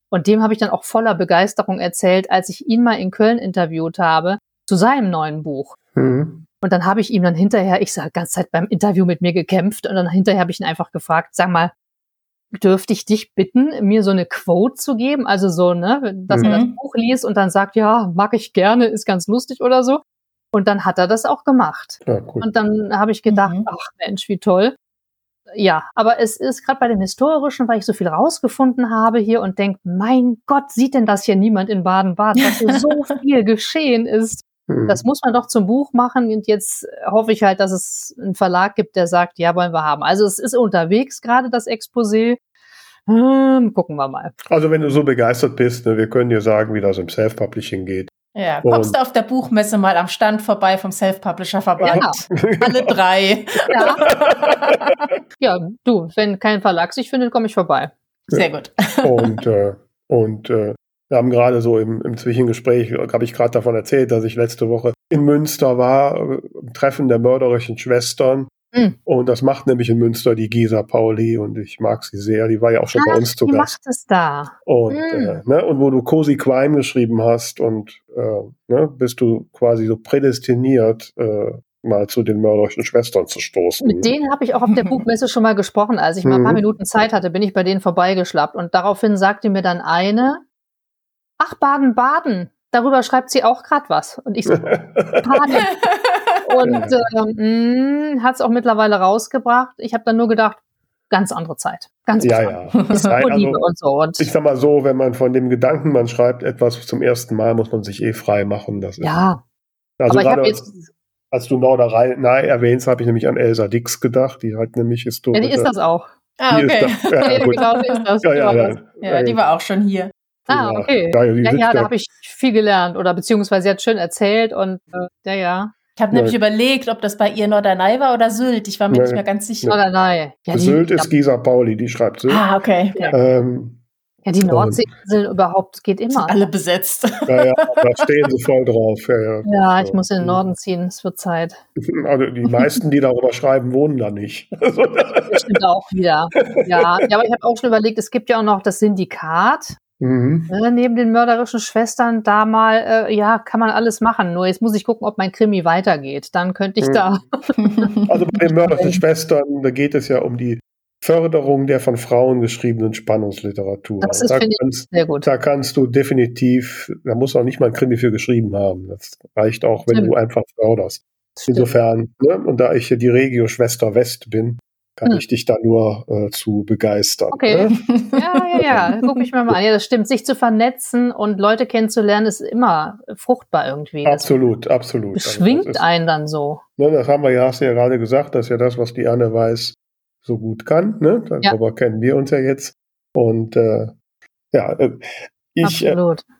Und dem habe ich dann auch voller Begeisterung erzählt, als ich ihn mal in Köln interviewt habe, zu seinem neuen Buch. Mhm. Und dann habe ich ihm dann hinterher, ich sage ganze Zeit beim Interview mit mir gekämpft und dann hinterher habe ich ihn einfach gefragt, sag mal, dürfte ich dich bitten, mir so eine Quote zu geben, also so, ne, dass mhm. er das mhm. Buch liest und dann sagt, ja, mag ich gerne, ist ganz lustig oder so. Und dann hat er das auch gemacht. Ja, und dann habe ich gedacht, mhm. ach Mensch, wie toll. ja, aber es ist gerade bei dem Historischen, weil ich so viel rausgefunden habe hier und denke, mein Gott, sieht denn das hier niemand in Baden-Baden, dass hier so viel geschehen ist. Hm. Das muss man doch zum Buch machen und jetzt hoffe ich halt, dass es einen Verlag gibt, der sagt, ja, wollen wir haben. Also es ist unterwegs gerade das Exposé. Hm, gucken wir mal. Also wenn du so begeistert bist, ne, wir können dir sagen, wie das im Self-Publishing geht. Ja, kommst du auf der Buchmesse mal am Stand vorbei vom Self-Publisher-Verband. Ja. Alle drei. Ja. ja, du, wenn kein Verlag sich findet, komme ich vorbei. Sehr gut. Und, äh, und äh, wir haben gerade so im, im Zwischengespräch, habe ich gerade davon erzählt, dass ich letzte Woche in Münster war, äh, im Treffen der mörderischen Schwestern. Mhm. Und das macht nämlich in Münster die Gisa Pauli und ich mag sie sehr. Die war ja auch schon Ach, bei uns zu die Gast. macht es da. Und, mhm. äh, ne, und wo du Cozy Crime geschrieben hast und äh, ne, bist du quasi so prädestiniert, äh, mal zu den mörderischen Schwestern zu stoßen. Mit denen habe ich auch auf der Buchmesse schon mal gesprochen. Als ich mal ein paar mhm. Minuten Zeit hatte, bin ich bei denen vorbeigeschlappt und daraufhin sagte mir dann eine, ach, Baden-Baden, darüber schreibt sie auch gerade was. Und ich so, Baden. Und ähm, hat es auch mittlerweile rausgebracht. Ich habe dann nur gedacht, ganz andere Zeit. Ganz ja, ja. Nein, also, und so. Und ich sag mal so, wenn man von dem Gedanken, man schreibt etwas zum ersten Mal, muss man sich eh frei machen. Das ja. also aber gerade als, als du Norderei erwähnst, habe ich nämlich an Elsa Dix gedacht. Die hat nämlich historisch. Ja, die ist das auch. Ah, okay. Da, ja, ja, genau, ist das. Ja, ja, ja, ja, die war auch schon hier. Ah, okay. Ja, ja, ja da habe ich viel gelernt oder beziehungsweise sie hat schön erzählt und äh, ja, ja. Ich habe nämlich überlegt, ob das bei ihr Norderney war oder Sylt. Ich war mir nee. nicht mehr ganz sicher. Norderney. Ja, Sylt ist Gisa Pauli, die schreibt Sylt. Ah, okay. okay. Ähm, ja, die Nordseeinseln überhaupt geht immer. Sind alle besetzt. Ja, ja, da stehen sie voll drauf. Ja, ja. ja ich muss in den Norden ziehen, es wird Zeit. Also die meisten, die darüber schreiben, wohnen da nicht. das stimmt auch wieder. Ja, ja aber ich habe auch schon überlegt, es gibt ja auch noch das Syndikat. Mhm. Ne, neben den mörderischen Schwestern da mal, äh, ja, kann man alles machen. Nur jetzt muss ich gucken, ob mein Krimi weitergeht. Dann könnte ich mhm. da. also bei den mörderischen Schwestern, da geht es ja um die Förderung der von Frauen geschriebenen Spannungsliteratur. Das ist, da, kannst, sehr gut. da kannst du definitiv, da musst du auch nicht mal ein Krimi für geschrieben haben. Das reicht auch, wenn Stimmt. du einfach förderst. Insofern, ne, und da ich ja die Regio-Schwester West bin, kann hm. ich dich da nur äh, zu begeistern. Okay. Ne? Ja, ja, ja. Guck mich mal an. Ja, das stimmt. Sich zu vernetzen und Leute kennenzulernen ist immer fruchtbar irgendwie. Absolut, das absolut. Beschwingt also einen dann so. Ne, das haben wir ja, hast du ja gerade gesagt, das ist ja das, was die Anne weiß, so gut kann. Ne? Darüber ja. kennen wir uns ja jetzt. Und äh, ja, äh, ich, äh, Absolut. Äh,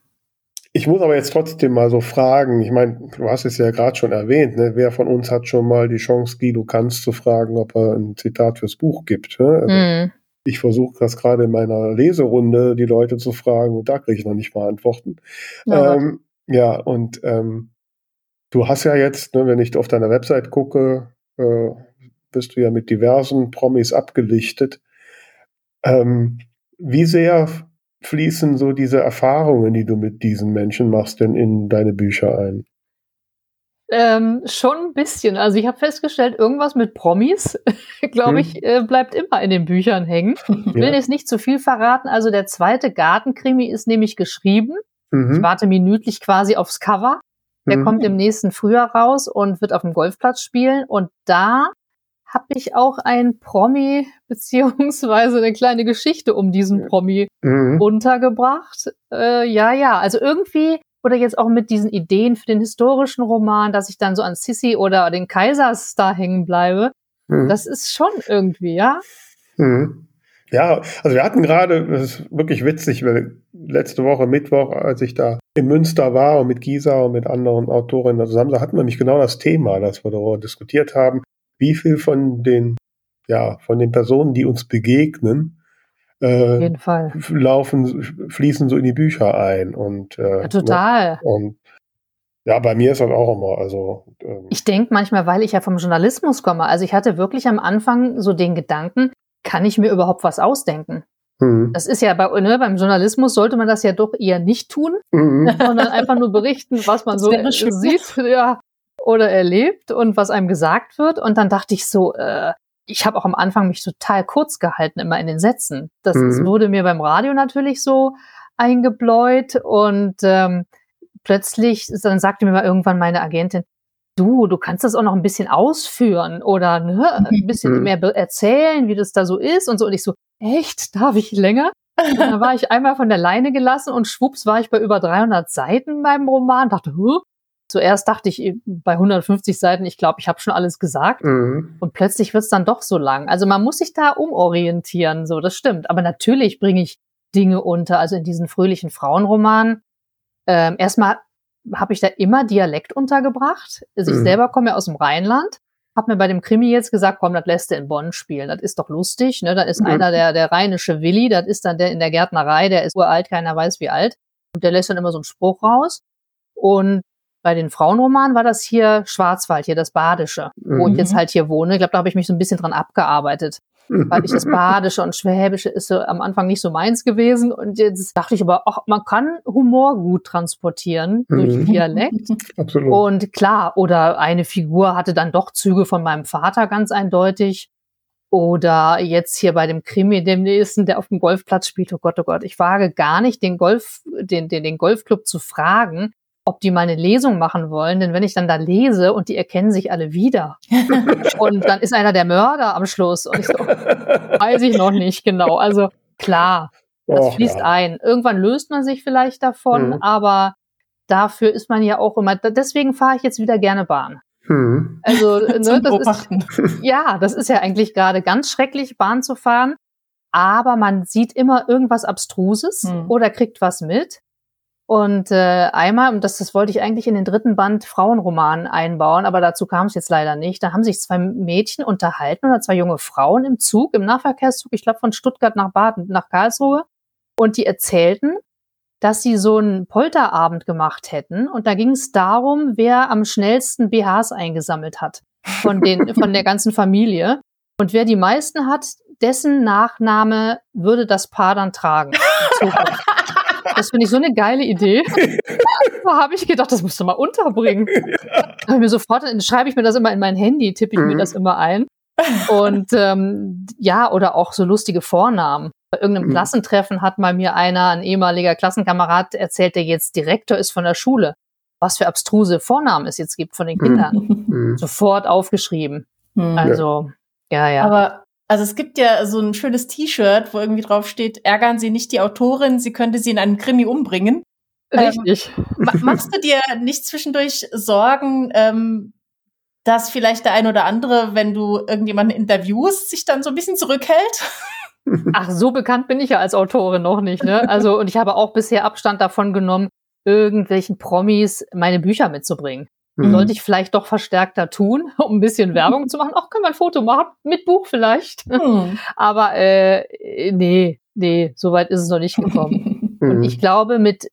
ich muss aber jetzt trotzdem mal so fragen, ich meine, du hast es ja gerade schon erwähnt, ne? wer von uns hat schon mal die Chance, Guido Kanz zu fragen, ob er ein Zitat fürs Buch gibt? Ne? Also mm. Ich versuche das gerade in meiner Leserunde, die Leute zu fragen, und da kriege ich noch nicht mal Antworten. Ja, ähm, ja und ähm, du hast ja jetzt, ne, wenn ich auf deiner Website gucke, äh, bist du ja mit diversen Promis abgelichtet. Ähm, wie sehr fließen so diese Erfahrungen, die du mit diesen Menschen machst, denn in deine Bücher ein? Ähm, schon ein bisschen. Also ich habe festgestellt, irgendwas mit Promis, glaube hm. ich, äh, bleibt immer in den Büchern hängen. Ich will ja. jetzt nicht zu viel verraten. Also der zweite Gartenkrimi ist nämlich geschrieben. Mhm. Ich warte minütlich quasi aufs Cover. Der mhm. kommt im nächsten Frühjahr raus und wird auf dem Golfplatz spielen. Und da habe ich auch ein Promi beziehungsweise eine kleine Geschichte um diesen Promi mhm. untergebracht. Äh, ja, ja, also irgendwie oder jetzt auch mit diesen Ideen für den historischen Roman, dass ich dann so an Sissi oder den Kaiserstar hängen bleibe. Mhm. Das ist schon irgendwie, ja. Mhm. Ja, also wir hatten gerade, das ist wirklich witzig, weil letzte Woche Mittwoch, als ich da in Münster war und mit Gisa und mit anderen Autorinnen zusammen, da hatten wir nämlich genau das Thema, das wir darüber diskutiert haben wie viel von den, ja, von den Personen, die uns begegnen, äh, laufen, fließen so in die Bücher ein. Und, äh, ja, total. Ne, und ja, bei mir ist das auch immer. Also, ähm, ich denke manchmal, weil ich ja vom Journalismus komme. Also ich hatte wirklich am Anfang so den Gedanken, kann ich mir überhaupt was ausdenken? Mhm. Das ist ja bei, ne, beim Journalismus sollte man das ja doch eher nicht tun, mhm. sondern einfach nur berichten, was man so sieht. Ja, oder erlebt und was einem gesagt wird. Und dann dachte ich so, äh, ich habe auch am Anfang mich total kurz gehalten, immer in den Sätzen. Das, mhm. das wurde mir beim Radio natürlich so eingebläut und ähm, plötzlich, dann sagte mir mal irgendwann meine Agentin, du, du kannst das auch noch ein bisschen ausführen oder ne, ein bisschen Mhm. mehr erzählen, wie das da so ist und so. Und ich so, echt, darf ich länger? Und dann war ich einmal von der Leine gelassen und schwupps war ich bei über 300 Seiten beim Roman. Dachte, huh? Zuerst dachte ich bei 150 Seiten, ich glaube, ich habe schon alles gesagt. Mhm. Und plötzlich wird's dann doch so lang. Also man muss sich da umorientieren, so, das stimmt. Aber natürlich bringe ich Dinge unter, also in diesen fröhlichen Frauenromanen. Ähm, erstmal habe ich da immer Dialekt untergebracht. Also ich Mhm. selber komme ja aus dem Rheinland. Hab mir bei dem Krimi jetzt gesagt, komm, das lässt du in Bonn spielen. Das ist doch lustig. Ne? Da ist Mhm. einer der, der rheinische Willi, das ist dann der in der Gärtnerei, der ist uralt, keiner weiß wie alt. Und der lässt dann immer so einen Spruch raus. Und bei den Frauenromanen war das hier Schwarzwald, hier das Badische, wo ich Mhm. jetzt halt hier wohne. Ich glaube, da habe ich mich so ein bisschen dran abgearbeitet, weil ich das Badische und Schwäbische ist so am Anfang nicht so meins gewesen. Und jetzt dachte ich aber, ach, man kann Humor gut transportieren durch Mhm. Dialekt. Absolut. Und klar, oder eine Figur hatte dann doch Züge von meinem Vater ganz eindeutig. Oder jetzt hier bei dem Krimi, dem nächsten, der auf dem Golfplatz spielt, oh Gott, oh Gott, ich wage gar nicht, den Golf, den, den, den Golfclub zu fragen, ob die mal eine Lesung machen wollen, denn wenn ich dann da lese und die erkennen sich alle wieder und dann ist einer der Mörder am Schluss und ich so, weiß ich noch nicht genau. Also klar, das Och, fließt ja. ein. Irgendwann löst man sich vielleicht davon, Mhm. aber dafür ist man ja auch immer, deswegen fahre ich jetzt wieder gerne Bahn. Mhm. Also, ne, das ist, ja, das ist ja eigentlich gerade ganz schrecklich, Bahn zu fahren. Aber man sieht immer irgendwas Abstruses Hm. oder kriegt was mit. Und äh, einmal, und das, das wollte ich eigentlich in den dritten Band Frauenroman einbauen, aber dazu kam es jetzt leider nicht. Da haben sich zwei Mädchen unterhalten oder zwei junge Frauen im Zug, im Nahverkehrszug, ich glaube von Stuttgart nach Baden, nach Karlsruhe. Und die erzählten, dass sie so einen Polterabend gemacht hätten. Und da ging es darum, wer am schnellsten BHs eingesammelt hat von, den, von der ganzen Familie. Und wer die meisten hat, dessen Nachname würde das Paar dann tragen. Das finde ich so eine geile Idee. da habe ich gedacht, das musst du mal unterbringen. Ich mir sofort, dann schreibe ich mir das immer in mein Handy, tippe ich mir Mhm. das immer ein. Und ähm, ja, oder auch so lustige Vornamen. Bei irgendeinem Mhm. Klassentreffen hat mal mir einer, ein ehemaliger Klassenkamerad, erzählt, der jetzt Direktor ist von der Schule. Was für abstruse Vornamen es jetzt gibt von den Kindern. Mhm. Sofort aufgeschrieben. Also, ja, ja. Aber also es gibt ja so ein schönes T-Shirt, wo irgendwie drauf steht, ärgern Sie nicht die Autorin, sie könnte sie in einem Krimi umbringen. Richtig. Ma machst du dir nicht zwischendurch Sorgen, ähm, dass vielleicht der ein oder andere, wenn du irgendjemanden interviewst, sich dann so ein bisschen zurückhält? Ach, so bekannt bin ich ja als Autorin noch nicht, ne? Also, und ich habe auch bisher Abstand davon genommen, irgendwelchen Promis meine Bücher mitzubringen. Mhm. Sollte ich vielleicht doch verstärkter tun, um ein bisschen Werbung zu machen. Ach, können wir ein Foto machen? Mit Buch vielleicht. Hm. Aber äh, nee, nee, so weit ist es noch nicht gekommen. Und Mhm. ich glaube, mit,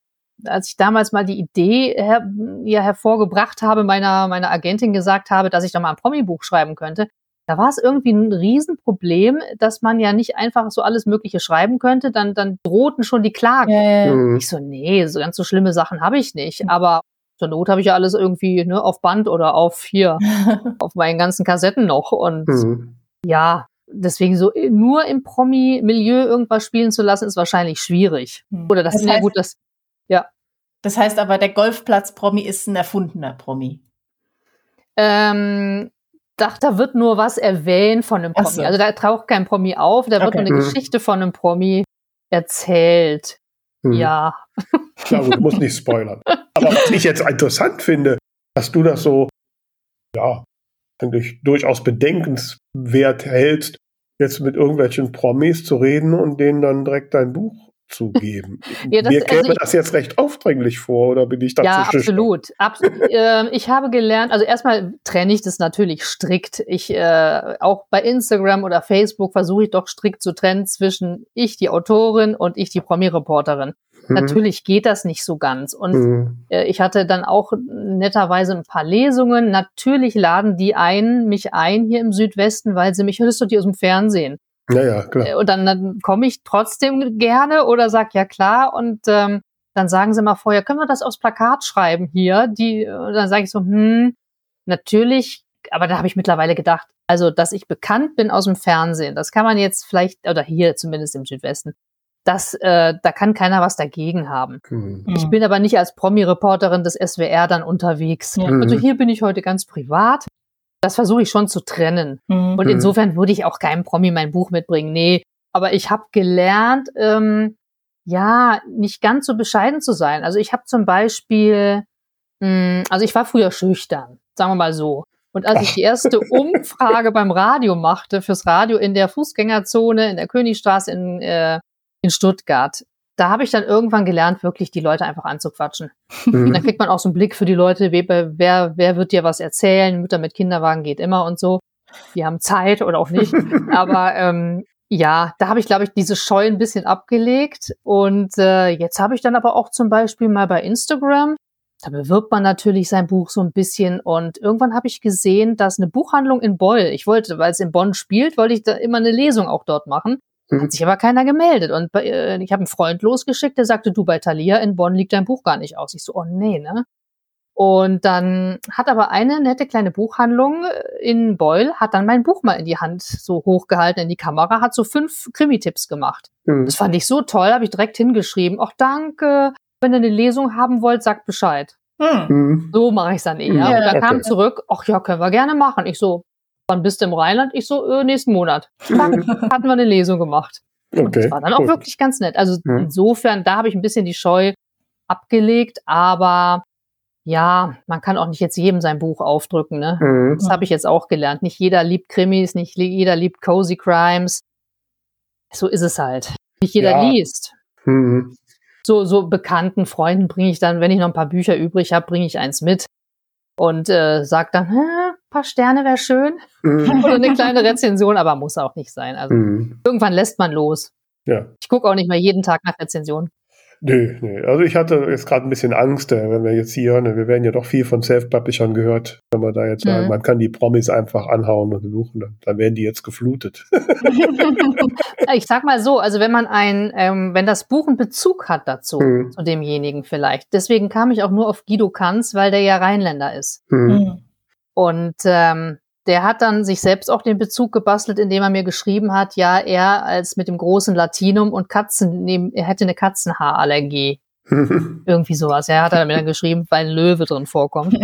als ich damals mal die Idee her, ja, hervorgebracht habe, meiner, meiner Agentin gesagt habe, dass ich doch mal ein Promi-Buch schreiben könnte, da war es irgendwie ein Riesenproblem, dass man ja nicht einfach so alles Mögliche schreiben könnte, dann, dann drohten schon die Klagen. Ja. Mhm. Ich so, nee, so ganz so schlimme Sachen habe ich nicht. Aber zur Not habe ich ja alles irgendwie ne, auf Band oder auf hier, auf meinen ganzen Kassetten noch. Und Mhm. ja, deswegen so äh, nur im Promi-Milieu irgendwas spielen zu lassen, ist wahrscheinlich schwierig. Hm. Oder das, Das ist ja gut, das Das heißt aber, der Golfplatz-Promi ist ein erfundener Promi. ähm, dachte, da wird nur was erwähnt von einem Promi. so. Also da taucht kein Promi auf, da wird Okay. nur eine Mhm. Geschichte von einem Promi erzählt. Mhm. Ja. Ja, gut, muss nicht spoilern. Aber was ich jetzt interessant finde, dass du das so, ja, eigentlich durchaus bedenkenswert hältst, jetzt mit irgendwelchen Promis zu reden und denen dann direkt dein Buch zu geben. Ja, das- Mir käme also ich- das jetzt recht aufdringlich vor, oder bin ich dazu Ja, absolut. Abs ähm, ich habe gelernt, also erstmal trenne ich das natürlich strikt. Ich äh, auch bei Instagram oder Facebook versuche ich doch strikt zu trennen zwischen ich die Autorin und ich die Promi-Reporterin. Mhm. Natürlich geht das nicht so ganz. Und Mhm. äh, ich hatte dann auch netterweise ein paar Lesungen. Natürlich laden die ein, mich ein hier im Südwesten, weil sie mich hörst du die aus dem Fernsehen. Ja, ja, klar. Äh, Und dann, dann komme ich trotzdem gerne oder sag ja klar und ähm, dann sagen sie mal vorher, können wir das aufs Plakat schreiben hier? Die, und dann sage ich so, hm, natürlich, aber da habe ich mittlerweile gedacht, also dass ich bekannt bin aus dem Fernsehen, das kann man jetzt vielleicht, oder hier zumindest im Südwesten, das, äh, da kann keiner was dagegen haben. Mhm. Ich bin aber nicht als Promi-Reporterin des SWR dann unterwegs. Also Mhm. hier bin ich heute ganz privat. Das versuche ich schon zu trennen. Mhm. Und Mhm. insofern würde ich auch keinem Promi mein Buch mitbringen. Nee, aber ich habe gelernt, ähm, ja, nicht ganz so bescheiden zu sein. Also ich habe zum Beispiel, mh, also ich war früher schüchtern, sagen wir mal so. Und als ich die erste Umfrage beim Radio machte, fürs Radio in der Fußgängerzone, in der Königstraße in, äh, in Stuttgart, da habe ich dann irgendwann gelernt, wirklich die Leute einfach anzuquatschen. Und dann Mhm. kriegt man auch so einen Blick für die Leute, wer, wer, wer wird dir was erzählen, Mütter mit Kinderwagen geht immer und so. Die haben Zeit oder auch nicht. Aber ähm, ja, da habe ich, glaube ich, diese Scheu ein bisschen abgelegt. Und äh, jetzt habe ich dann aber auch zum Beispiel mal bei Instagram, da bewirbt man natürlich sein Buch so ein bisschen. Und irgendwann habe ich gesehen, dass eine Buchhandlung in Beul, ich wollte, weil es in Bonn spielt, wollte ich da immer eine Lesung auch dort machen. Mhm. Hat sich aber keiner gemeldet. Und bei, äh, ich habe einen Freund losgeschickt, der sagte, du bei Thalia in Bonn liegt dein Buch gar nicht aus. Ich so, oh nee, ne? Und dann hat aber eine nette kleine Buchhandlung in Beul, hat dann mein Buch mal in die Hand so hochgehalten in die Kamera, hat so fünf Krimi-Tipps gemacht. Mhm. Das fand ich so toll, habe ich direkt hingeschrieben. Ach danke, wenn ihr eine Lesung haben wollt, sagt Bescheid. Hm. Mhm. So mache ich dann eher. Ja, und dann okay. kam zurück, ach ja, können wir gerne machen. Ich so, wann bist du im Rheinland? Ich so, äh, nächsten Monat. Zack, hatten wir eine Lesung gemacht. Und Okay. das war dann auch Cool. wirklich ganz nett. Also Mhm. insofern, da habe ich ein bisschen die Scheu abgelegt, aber ja, man kann auch nicht jetzt jedem sein Buch aufdrücken, ne? Mhm. Das habe ich jetzt auch gelernt. Nicht jeder liebt Krimis, nicht jeder liebt Cozy Crimes. So ist es halt. Nicht jeder Ja. liest. Mhm. So, so bekannten Freunden bringe ich dann, wenn ich noch ein paar Bücher übrig habe, bringe ich eins mit und äh, sag dann, ein paar Sterne wäre schön Mhm. oder eine kleine Rezension, aber muss auch nicht sein. Also Mhm. irgendwann lässt man los. Ja. Ich gucke auch nicht mehr jeden Tag nach Rezensionen. Nö, nö. Also ich hatte jetzt gerade ein bisschen Angst, äh, wenn wir jetzt hier, ne, wir werden ja doch viel von Self-Publishern gehört, wenn wir da jetzt sagen, Mhm. man kann die Promis einfach anhauen und suchen, dann, dann werden die jetzt geflutet. Ich sag mal so, also wenn man ein, ähm, wenn das Buch einen Bezug hat dazu, Mhm. zu demjenigen vielleicht. Deswegen kam ich auch nur auf Guido Kanz, weil der ja Rheinländer ist. Mhm. Hm. Und ähm, der hat dann sich selbst auch den Bezug gebastelt, indem er mir geschrieben hat, ja, er als mit dem großen Latinum und Katzen, neben, er hätte eine Katzenhaarallergie. Irgendwie sowas. Er hat er mir dann geschrieben, weil ein Löwe drin vorkommt.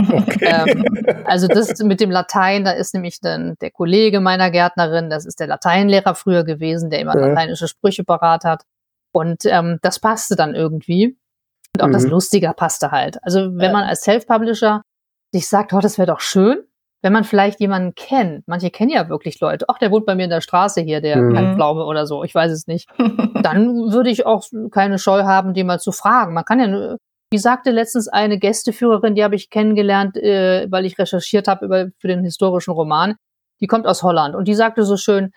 ähm, also das mit dem Latein, da ist nämlich dann der Kollege meiner Gärtnerin, das ist der Lateinlehrer früher gewesen, der immer Ja. lateinische Sprüche parat hat. Und ähm, das passte dann irgendwie. Und auch das Mhm. Lustiger passte halt. Also wenn Ja. man als Self-Publisher sich sagt, oh, das wäre doch schön, wenn man vielleicht jemanden kennt. Manche kennen ja wirklich Leute. Ach, der wohnt bei mir in der Straße hier, der Mhm. Kaltpflaume oder so. Ich weiß es nicht dann würde ich auch keine Scheu haben, die mal zu fragen. Man kann ja, nur- wie sagte letztens eine Gästeführerin, die habe ich kennengelernt, äh, weil ich recherchiert habe über für den historischen Roman. Die kommt aus Holland und die sagte so schön: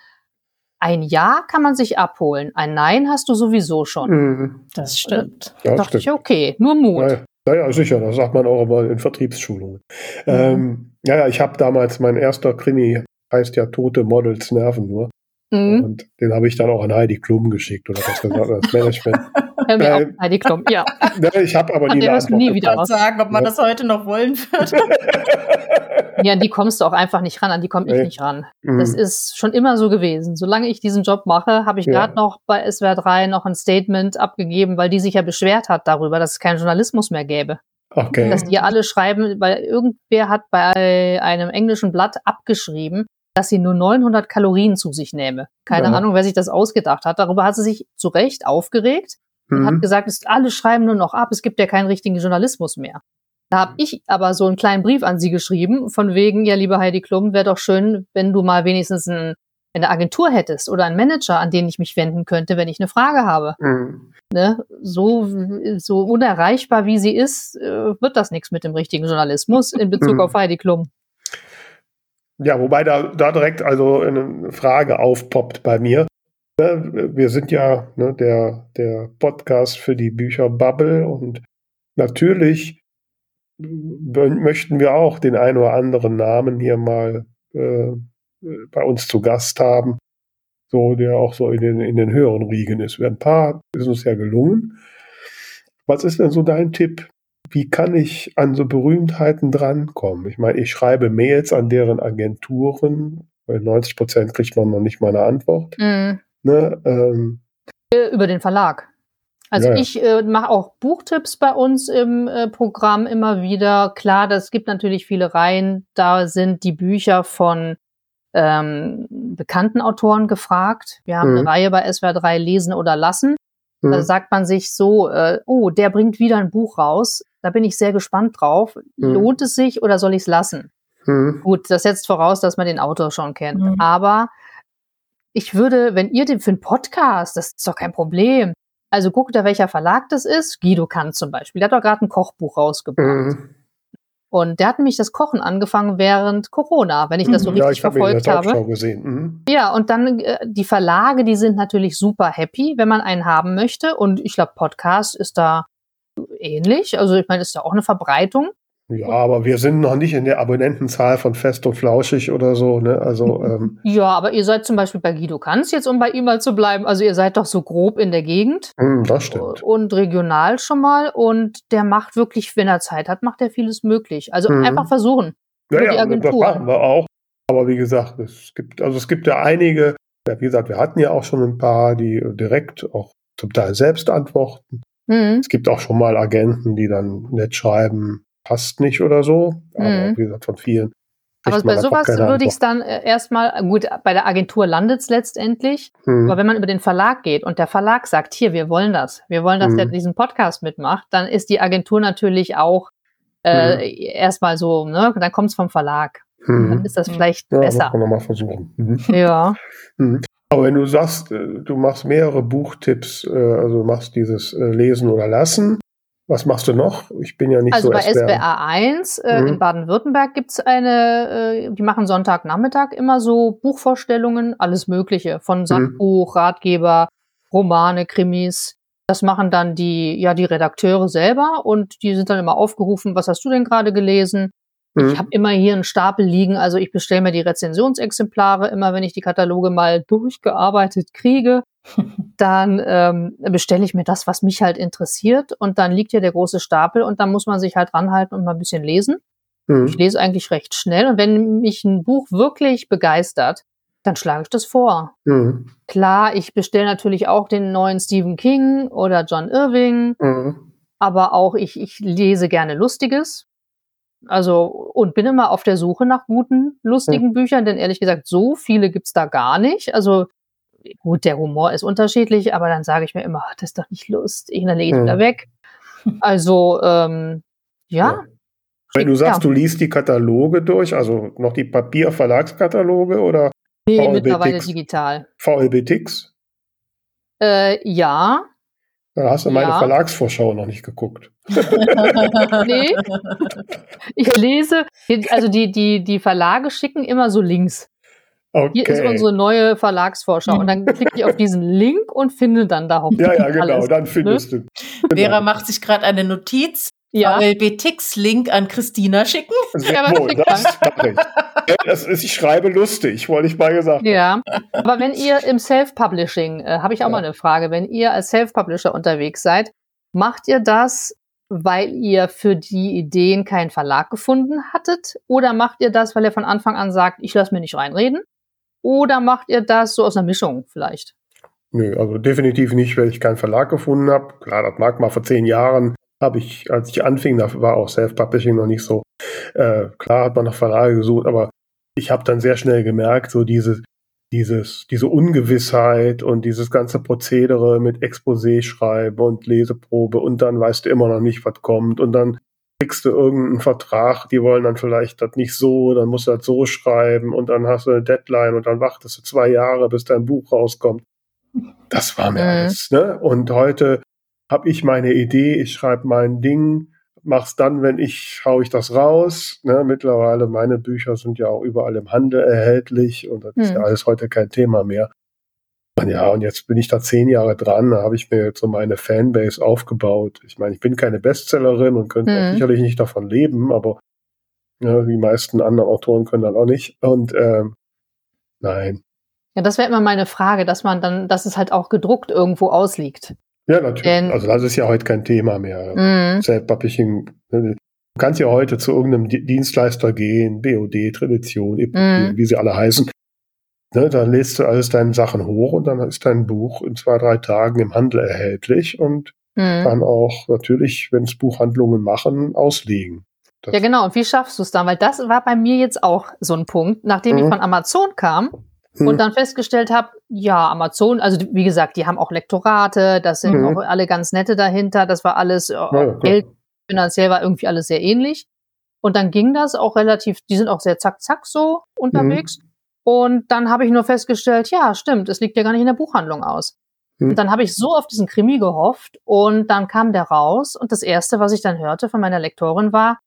Ein Ja kann man sich abholen, ein Nein hast du sowieso schon. Mhm. Das stimmt. Ja, Dachte ich, stimmt. okay, nur Mut. Ja, Naja, sicher, das sagt man auch immer in Vertriebsschulungen. Mhm. Ähm, ja, ja, ich habe damals, mein erster Krimi heißt ja Tote Models nerven nur. Mhm. Und den habe ich dann auch an Heidi Klum geschickt oder was gesagt, das Management. Äh, auf, Heidi Klum. Ja, ich habe aber nie der eine Antwort nie wieder was. sagen, ob man Ja. das heute noch wollen wird. ja, an die kommst du auch einfach nicht ran, an die komme ich Nee. nicht ran. Mhm. Das ist schon immer so gewesen. Solange ich diesen Job mache, habe ich Ja. gerade noch bei SWR 3 noch ein Statement abgegeben, weil die sich ja beschwert hat darüber, dass es keinen Journalismus mehr gäbe. Okay. Dass die alle schreiben, weil irgendwer hat bei einem englischen Blatt abgeschrieben, dass sie nur 900 Kalorien zu sich nehme. Keine Ja. Ahnung, wer sich das ausgedacht hat. Darüber hat sie sich zu Recht aufgeregt und hat Mhm. gesagt, es, alle schreiben nur noch ab, es gibt ja keinen richtigen Journalismus mehr. Da habe ich aber so einen kleinen Brief an sie geschrieben, von wegen, ja, liebe Heidi Klum, wäre doch schön, wenn du mal wenigstens ein, eine Agentur hättest oder einen Manager, an den ich mich wenden könnte, wenn ich eine Frage habe. Mhm. Ne? So, so unerreichbar wie sie ist, äh, wird das nichts mit dem richtigen Journalismus in Bezug Mhm. auf Heidi Klum. Ja, wobei da, da direkt also eine Frage aufpoppt bei mir. Wir sind ja ne, der, der Podcast für die Bücher Bubble und natürlich möchten wir auch den einen oder anderen Namen hier mal äh, bei uns zu Gast haben, so der auch so in den, in den höheren Riegen ist. Ein paar ist uns ja gelungen. Was ist denn so dein Tipp? Wie kann ich an so Berühmtheiten drankommen? Ich meine, ich schreibe Mails an deren Agenturen, weil 90 Prozent kriegt man noch nicht mal eine Antwort. Mhm. Ne? Ähm, Äh, über den Verlag. Also ja, ja. ich äh, mache auch Buchtipps bei uns im äh, Programm immer wieder. Klar, das gibt natürlich viele Reihen. Da sind die Bücher von ähm, bekannten Autoren gefragt. Wir haben mhm. eine Reihe bei SWR 3 Lesen oder Lassen. Mhm. Da sagt man sich so, äh, oh, der bringt wieder ein Buch raus. Da bin ich sehr gespannt drauf. Mhm. Lohnt es sich oder soll ich es lassen? Mhm. Gut, das setzt voraus, dass man den Autor schon kennt. Mhm. Aber ich würde, wenn ihr den für einen Podcast, das ist doch kein Problem. Also guckt da, welcher Verlag das ist. Guido Kant zum Beispiel. Der hat doch gerade ein Kochbuch rausgebracht. Mhm. Und der hat nämlich das Kochen angefangen während Corona, wenn ich das so mhm. richtig ja, ich verfolgt hab habe. Gesehen. Mhm. Ja, und dann äh, die Verlage, die sind natürlich super happy, wenn man einen haben möchte. Und ich glaube, Podcast ist da ähnlich. Also ich meine, ist ja auch eine Verbreitung. Ja, aber wir sind noch nicht in der Abonnentenzahl von Fest und Flauschig oder so. Ne? Also, ähm, ja, aber ihr seid zum Beispiel bei Guido Kanz jetzt, um bei ihm mal zu bleiben. Also ihr seid doch so grob in der Gegend. Mm, das stimmt. Und regional schon mal. Und der macht wirklich, wenn er Zeit hat, macht er vieles möglich. Also mm. einfach versuchen. Ja, ja, Agentur. das machen wir auch. Aber wie gesagt, es gibt, also es gibt ja einige, ja, wie gesagt, wir hatten ja auch schon ein paar, die direkt auch zum Teil selbst antworten. Mhm. Es gibt auch schon mal Agenten, die dann nett schreiben, passt nicht oder so. Aber mhm. wie gesagt, von vielen. Aber bei sowas würde ich es dann äh, erstmal, gut, bei der Agentur landet es letztendlich, mhm. aber wenn man über den Verlag geht und der Verlag sagt, hier, wir wollen das, wir wollen, dass mhm. der diesen Podcast mitmacht, dann ist die Agentur natürlich auch äh, mhm. erstmal so, ne, dann kommt es vom Verlag. Mhm. Dann ist das vielleicht ja, besser. Kann man mal versuchen. Mhm. Ja. Mhm. Aber wenn du sagst, äh, du machst mehrere Buchtipps, äh, also du machst dieses Lesen oder Lassen, was machst du noch? Ich bin ja nicht also so Also bei SBA 1 äh, mhm. in Baden-Württemberg gibt's eine, äh, die machen Sonntagnachmittag immer so Buchvorstellungen, alles Mögliche, von mhm. Sachbuch, mhm. Ratgeber, Romane, Krimis. Das machen dann die, ja, die Redakteure selber und die sind dann immer aufgerufen, was hast du denn gerade gelesen? Mhm. Ich habe immer hier einen Stapel liegen, also ich bestelle mir die Rezensionsexemplare immer, wenn ich die Kataloge mal durchgearbeitet kriege dann ähm, bestelle ich mir das, was mich halt interessiert und dann liegt hier der große Stapel und dann muss man sich halt ranhalten und mal ein bisschen lesen. Mhm. Ich lese eigentlich recht schnell und wenn mich ein Buch wirklich begeistert, dann schlage ich das vor. Mhm. Klar, ich bestelle natürlich auch den neuen Stephen King oder John Irving, mhm. aber auch ich, ich lese gerne Lustiges. Also, und bin immer auf der Suche nach guten, lustigen. Büchern, denn ehrlich gesagt, so viele gibt's da gar nicht. Also, gut, der Humor ist unterschiedlich, aber dann sage ich mir immer, das ist doch nicht lustig, dann lege ich hm. wieder weg. Also, ähm, ja. ja. Wenn du sagst, ja. du liest die Kataloge durch, also noch die Papierverlagskataloge oder? Nee, VLB mittlerweile digital. VLB-Tix? Äh, ja. Dann hast du meine ja. Verlagsvorschau noch nicht geguckt. nee. Ich lese, also die, die, die Verlage schicken immer so Links. Okay. Hier ist unsere neue Verlagsvorschau. Und dann klicke ich auf diesen Link und finde dann da hoffentlich Ja, ja, genau, alles, dann findest ne? du. Genau. Vera macht sich gerade eine Notiz. Ja. VLB-Tix-Link an Christina schicken. Ja, oh, das ich. Das ist, ich schreibe lustig, wollte ich mal gesagt. Ja, aber wenn ihr im Self-Publishing, äh, habe ich auch ja. mal eine Frage, wenn ihr als Self-Publisher unterwegs seid, macht ihr das, weil ihr für die Ideen keinen Verlag gefunden hattet? Oder macht ihr das, weil ihr von Anfang an sagt, ich lasse mir nicht reinreden? Oder macht ihr das so aus einer Mischung vielleicht? Nö, also definitiv nicht, weil ich keinen Verlag gefunden habe. Klar, das mag mal vor zehn Jahren, habe ich, als ich anfing, da war auch Self-Publishing noch nicht so. Äh, klar hat man nach Verlage gesucht, aber ich habe dann sehr schnell gemerkt, so diese, dieses, diese Ungewissheit und dieses ganze Prozedere mit Exposé schreiben und Leseprobe und dann weißt du immer noch nicht, was kommt und dann kriegst du irgendeinen Vertrag, die wollen dann vielleicht das nicht so, dann musst du das so schreiben und dann hast du eine Deadline und dann wartest du zwei Jahre, bis dein Buch rauskommt. Das war mir mhm. alles. Ne? Und heute habe ich meine Idee, ich schreibe mein Ding, mach's dann, wenn ich, hau ich das raus. Ne? Mittlerweile, meine Bücher sind ja auch überall im Handel erhältlich und das mhm. ist ja mhm. alles heute kein Thema mehr. Ja, und jetzt bin ich da zehn Jahre dran, da habe ich mir jetzt so meine Fanbase aufgebaut. Ich meine, ich bin keine Bestsellerin und könnte mhm. sicherlich nicht davon leben, aber ja, die meisten anderen Autoren können dann auch nicht. Und ähm, nein. Ja, das wäre immer meine Frage, dass man dann, dass es halt auch gedruckt irgendwo ausliegt. Ja, natürlich. Denn, also das ist ja heute kein Thema mehr. Mhm. Self-Publishing. Ne, du kannst ja heute zu irgendeinem Dienstleister gehen, BOD, Tradition, EPG, mhm. wie sie alle heißen Ne, dann lädst du alles deine Sachen hoch und dann ist dein Buch in zwei, drei Tagen im Handel erhältlich und mhm. kann auch natürlich, wenn es Buchhandlungen machen, auslegen. Das ja, genau. Und wie schaffst du es dann? Weil das war bei mir jetzt auch so ein Punkt, nachdem mhm. ich von Amazon kam mhm. und dann festgestellt habe, ja, Amazon, also wie gesagt, die haben auch Lektorate, das sind mhm. auch alle ganz nette dahinter, das war alles, äh, ja, Geld finanziell war irgendwie alles sehr ähnlich. Und dann ging das auch relativ, die sind auch sehr zack, zack so unterwegs. Mhm. Und dann habe ich nur festgestellt, ja, stimmt, es liegt ja gar nicht in der Buchhandlung aus. Mhm. Und dann habe ich so auf diesen Krimi gehofft und dann kam der raus und das erste, was ich dann hörte von meiner Lektorin war,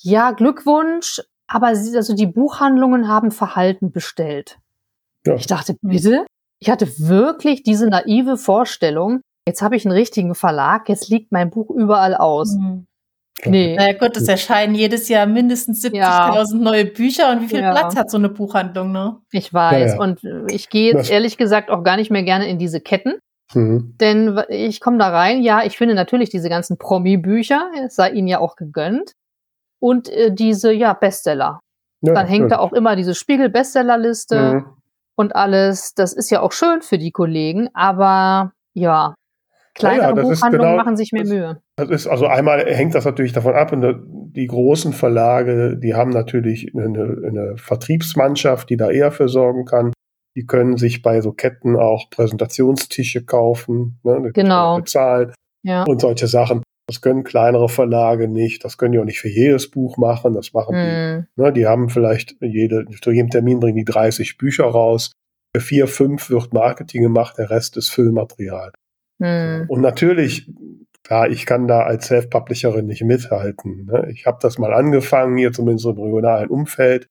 ja, Glückwunsch, aber also die Buchhandlungen haben Verhalten bestellt. Ja. Ich dachte, bitte? Ich hatte wirklich diese naive Vorstellung, jetzt habe ich einen richtigen Verlag, jetzt liegt mein Buch überall aus. Mhm. Nee. Na ja, gut, es erscheinen jedes Jahr mindestens 70.000 ja. neue Bücher und wie viel ja. Platz hat so eine Buchhandlung, ne? Ich weiß. Ja, und ich gehe jetzt ehrlich gesagt auch gar nicht mehr gerne in diese Ketten. Mhm. Denn ich komme da rein, ja, ich finde natürlich diese ganzen Promi-Bücher, es sei ihnen ja auch gegönnt und äh, diese ja Bestseller. Ja, Dann hängt ja. da auch immer diese Spiegel-Bestsellerliste mhm. und alles. Das ist ja auch schön für die Kollegen, aber ja, kleinere ja, Buchhandlungen genau, machen sich mehr Mühe. Das ist also einmal hängt das natürlich davon ab. Und die großen Verlage, die haben natürlich eine, eine Vertriebsmannschaft, die da eher für sorgen kann. Die können sich bei so Ketten auch Präsentationstische kaufen, ne, genau. bezahlen ja. und solche Sachen. Das können kleinere Verlage nicht. Das können die auch nicht für jedes Buch machen. Das machen hm. die. Ne, die haben vielleicht jede, zu jedem Termin bringen die 30 Bücher raus. Für vier, fünf wird Marketing gemacht, der Rest ist Füllmaterial. Hm. Und natürlich, ja, ich kann da als Self-Publisherin nicht mithalten. Ne? Ich habe das mal angefangen, hier zumindest im regionalen Umfeld.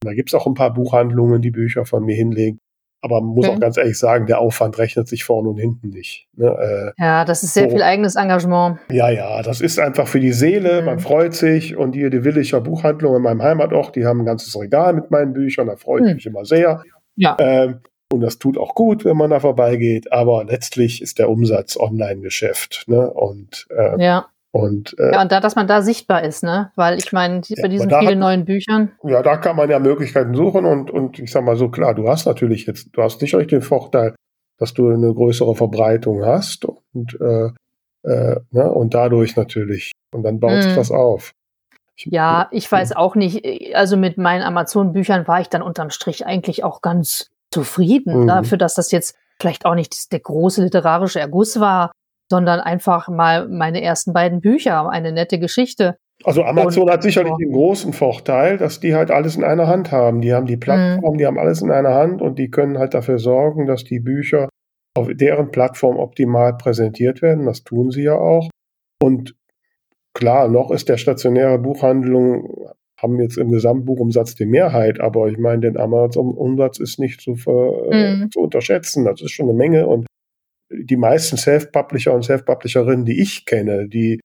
Da gibt's auch ein paar Buchhandlungen, die Bücher von mir hinlegen. Aber man muss okay. auch ganz ehrlich sagen, der Aufwand rechnet sich vorne und hinten nicht. Ne? Äh, ja, das ist sehr so. viel eigenes Engagement. Ja, ja, das ist einfach für die Seele, mhm. man freut sich. Und hier die Willicher Buchhandlung in meinem Heimatort, die haben ein ganzes Regal mit meinen Büchern, da freue ich mhm. mich immer sehr. Ja. Ähm, und das tut auch gut, wenn man da vorbeigeht. Aber letztlich ist der Umsatz Online-Geschäft. Ne? Und äh, ja. Und, äh, ja, und da, dass man da sichtbar ist, ne? Weil ich meine, bei diesen vielen hat, neuen Büchern. Ja, da kann man ja Möglichkeiten suchen und, und ich sag mal so, klar, du hast natürlich jetzt, du hast sicherlich den Vorteil, dass du eine größere Verbreitung hast und, äh, äh, ne? und dadurch natürlich. Und dann baut sich mm. das auf. Ich, ja, ich weiß auch nicht. Also mit meinen Amazon-Büchern war ich dann unterm Strich eigentlich auch ganz zufrieden mhm. dafür, dass das jetzt vielleicht auch nicht der große literarische Erguss war, sondern einfach mal meine ersten beiden Bücher, eine nette Geschichte. Also Amazon und, hat sicherlich den großen Vorteil, dass die halt alles in einer Hand haben. Die haben die Plattform, mhm. die haben alles in einer Hand und die können halt dafür sorgen, dass die Bücher auf deren Plattform optimal präsentiert werden. Das tun sie ja auch. Und klar, noch ist der stationäre Buchhandlung, haben jetzt im Gesamtbuchumsatz die Mehrheit, aber ich meine, den Amazon-Umsatz ist nicht zu, mhm. zu unterschätzen. Das ist schon eine Menge und die meisten Self-Publisher und Self-Publisherinnen, die ich kenne, die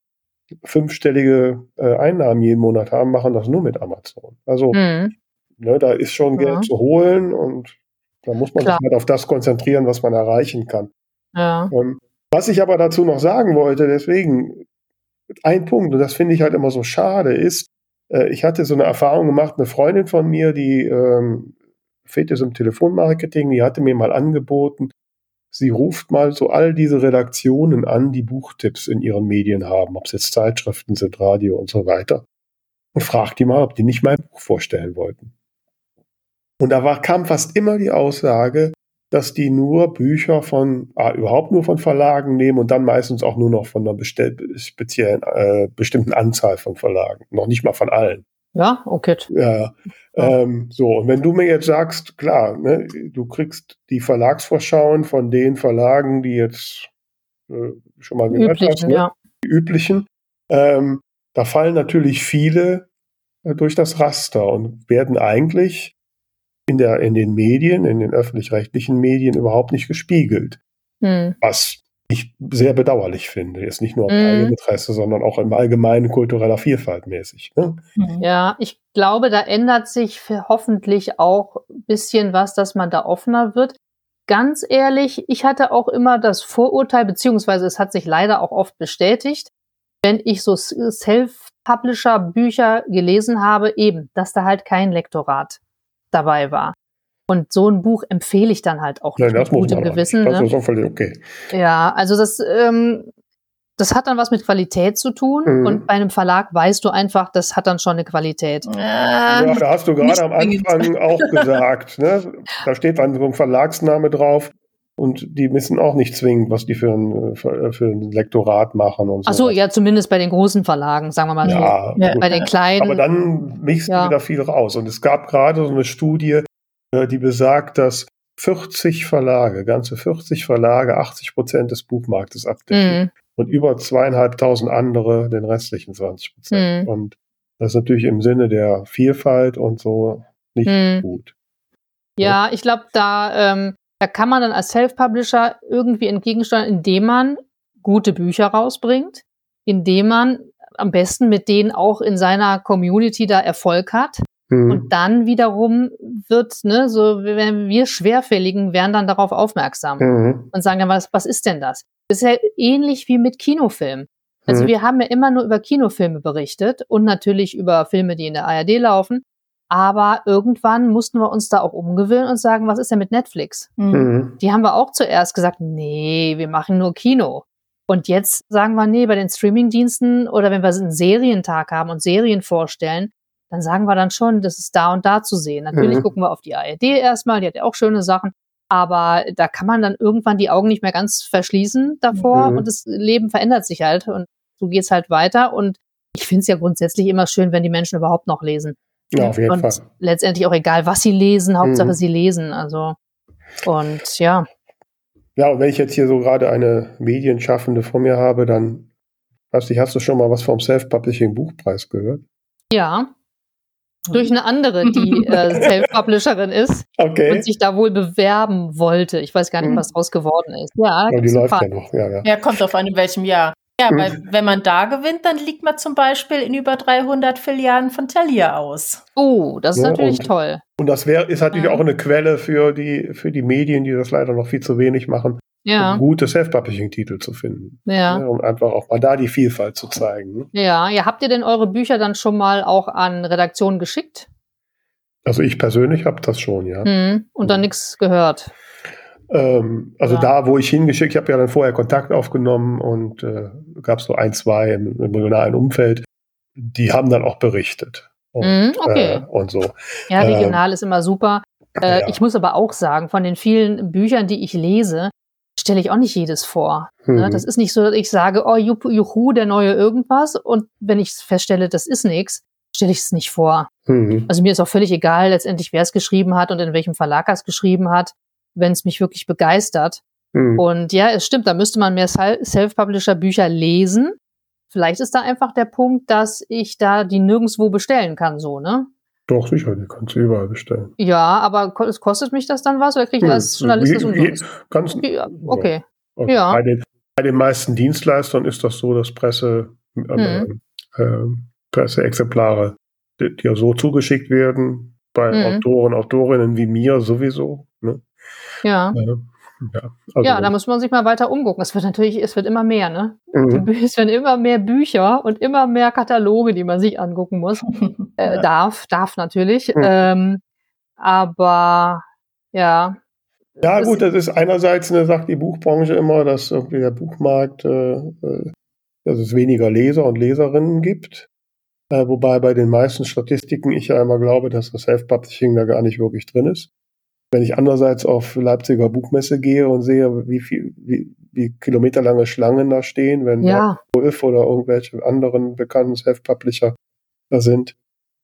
fünfstellige äh, Einnahmen jeden Monat haben, machen das nur mit Amazon. Also mhm. ne, da ist schon ja. Geld zu holen und da muss man Klar. sich halt auf das konzentrieren, was man erreichen kann. Ja. Ähm, was ich aber dazu noch sagen wollte, deswegen ein Punkt, und das finde ich halt immer so schade, ist, äh, ich hatte so eine Erfahrung gemacht, eine Freundin von mir, die ähm, fehlt jetzt im Telefonmarketing, die hatte mir mal angeboten, sie ruft mal so all diese Redaktionen an, die Buchtipps in ihren Medien haben, ob es jetzt Zeitschriften sind, Radio und so weiter, und fragt die mal, ob die nicht mein Buch vorstellen wollten. Und da war, kam fast immer die Aussage, dass die nur Bücher von, ah, überhaupt nur von Verlagen nehmen und dann meistens auch nur noch von einer speziellen, äh, bestimmten Anzahl von Verlagen. Noch nicht mal von allen. Ja, okay. Ja, ähm, so, und wenn du mir jetzt sagst, klar, ne, du kriegst die Verlagsvorschauen von den Verlagen, die jetzt äh, schon mal gehört üblichen, hast, ne? ja. die üblichen, ähm, da fallen natürlich viele äh, durch das Raster und werden eigentlich in, der, in den Medien, in den öffentlich-rechtlichen Medien überhaupt nicht gespiegelt. Hm. Was ich sehr bedauerlich finde. Jetzt nicht nur auf mm. Eigeninteresse, sondern auch im allgemeinen kultureller Vielfalt mäßig. Ne? Mhm. Ja, ich glaube, da ändert sich hoffentlich auch ein bisschen was, dass man da offener wird. Ganz ehrlich, ich hatte auch immer das Vorurteil, beziehungsweise es hat sich leider auch oft bestätigt, wenn ich so Self-Publisher-Bücher gelesen habe, eben, dass da halt kein Lektorat dabei war. Und so ein Buch empfehle ich dann halt auch Nein, mit das muss gutem Gewissen. nicht. Das Ne? ist auch völlig okay. Ja, also das, ähm, das hat dann was mit Qualität zu tun. Mhm. Und bei einem Verlag weißt du einfach, das hat dann schon eine Qualität. Ja, Ja, da hast du nicht gerade am. Anfang auch gesagt, ne? da steht dann so ein Verlagsname drauf und die wissen auch nicht zwingend, was die für ein, für, für ein Lektorat machen und so. Ach so, ja, zumindest bei den großen Verlagen, sagen wir mal so. ja, Ja. gut. Bei den kleinen. Aber dann mixt Ja. wieder viel raus. Und es gab gerade so eine Studie, äh, die besagt, dass 40 Verlage, ganze 40 Verlage, 80 Prozent des Buchmarktes abdecken Mhm. und über zweieinhalbtausend andere den restlichen 20 Prozent. Mhm. Und das ist natürlich im Sinne der Vielfalt und so nicht Mhm. gut. Ja, ich glaube, da, ähm, da kann man dann als Self-Publisher irgendwie entgegensteuern, indem man gute Bücher rausbringt, indem man am besten mit denen auch in seiner Community da Erfolg hat. Mhm. Und dann wiederum wird, ne, so wenn wir Schwerfälligen werden dann darauf aufmerksam Mhm. und sagen dann, was, was ist denn das? Das ist ja ähnlich wie mit Kinofilmen. Also Mhm. wir haben ja immer nur über Kinofilme berichtet und natürlich über Filme, die in der ARD laufen. Aber irgendwann mussten wir uns da auch umgewöhnen und sagen, was ist denn mit Netflix? Mhm. Mhm. Die haben wir auch zuerst gesagt, nee, wir machen nur Kino. Und jetzt sagen wir, nee, bei den Streamingdiensten oder wenn wir einen Serientag haben und Serien vorstellen, dann sagen wir dann schon, das ist da und da zu sehen. Natürlich Mhm. gucken wir auf die ARD erstmal, die hat ja auch schöne Sachen. Aber da kann man dann irgendwann die Augen nicht mehr ganz verschließen davor Mhm. und das Leben verändert sich halt und so geht's halt weiter. Und ich finde es ja grundsätzlich immer schön, wenn die Menschen überhaupt noch lesen. Ja, auf jeden und Fall. letztendlich auch egal, was sie lesen, Hauptsache Mhm. sie lesen. Also und ja, Ja, und wenn ich jetzt hier so gerade eine Medienschaffende vor mir habe, dann, weiß nicht, hast du schon mal was vom Self-Publishing-Buchpreis gehört? ja. Durch eine andere, die äh, Self-Publisherin ist Okay. und sich da wohl bewerben wollte. Ich weiß gar nicht, Mhm. was draus geworden ist. Ja, die läuft ja noch, ja, ja. Ja, kommt auf an, in welchem Jahr. Ja, Mhm. weil wenn man da gewinnt, dann liegt man zum Beispiel in über 300 Filialen von Thalia aus. Oh, das ist Ja, natürlich und- toll. Und das wäre, ist natürlich Mhm. auch eine Quelle für die, für die Medien, die das leider noch viel zu wenig machen, Ja, um gute Self-Publishing-Titel zu finden. ja. Ja, um einfach auch mal da die Vielfalt zu zeigen. ne? Ja, ja, habt ihr denn eure Bücher dann schon mal auch an Redaktionen geschickt? Also ich persönlich habe das schon, ja. Hm, und dann Mhm. nichts gehört. Ähm, also Ja. da, wo ich hingeschickt, ich habe ja dann vorher Kontakt aufgenommen und äh, gab es so ein, zwei im, im regionalen Umfeld, die haben dann auch berichtet. Und, Mhm, okay. äh, und so. Ja, ähm, regional ist immer super. Äh, ja. Ich muss aber auch sagen, von den vielen Büchern, die ich lese, stelle ich auch nicht jedes vor. Ne? Mhm. Das ist nicht so, dass ich sage, oh, juhu, juhu der neue irgendwas. Und wenn ich feststelle, das ist nichts, stelle ich es nicht vor. Mhm. Also mir ist auch völlig egal, letztendlich, wer es geschrieben hat und in welchem Verlag er es geschrieben hat, wenn es mich wirklich begeistert. Mhm. Und ja, es stimmt, da müsste man mehr Sel- Self-Publisher-Bücher lesen. Vielleicht ist da einfach der Punkt, dass ich da die nirgendwo bestellen kann, so, ne? Doch, sicher, die kannst du überall bestellen. Ja, aber kostet mich das dann was oder kriege ich das als Journalist das umsonst? Ganz, Ja, okay. Okay. Ja. Bei, den, bei den meisten Dienstleistern ist das so, dass Presse, äh, Mhm. äh, Presseexemplare, ja so zugeschickt werden, bei Mhm. Autoren, Autorinnen wie mir sowieso. Ja. Ja, also, Ja, da muss man sich mal weiter umgucken. Es wird natürlich, es wird immer mehr, ne? Mhm. Es werden immer mehr Bücher und immer mehr Kataloge, die man sich angucken muss. Äh, Ja. Darf, darf natürlich. Mhm. Ähm, aber ja. ja, gut, das ist einerseits, ne, sagt die Buchbranche immer, dass irgendwie der Buchmarkt, äh, äh, dass es weniger Leser und Leserinnen gibt. Äh, wobei bei den meisten Statistiken ich ja immer glaube, dass das Self-Publishing da gar nicht wirklich drin ist. Wenn ich andererseits auf Leipziger Buchmesse gehe und sehe, wie viel, wie, wie kilometerlange Schlangen da stehen, wenn da Ja, Wolf oder irgendwelche anderen bekannten Self-Publisher da sind,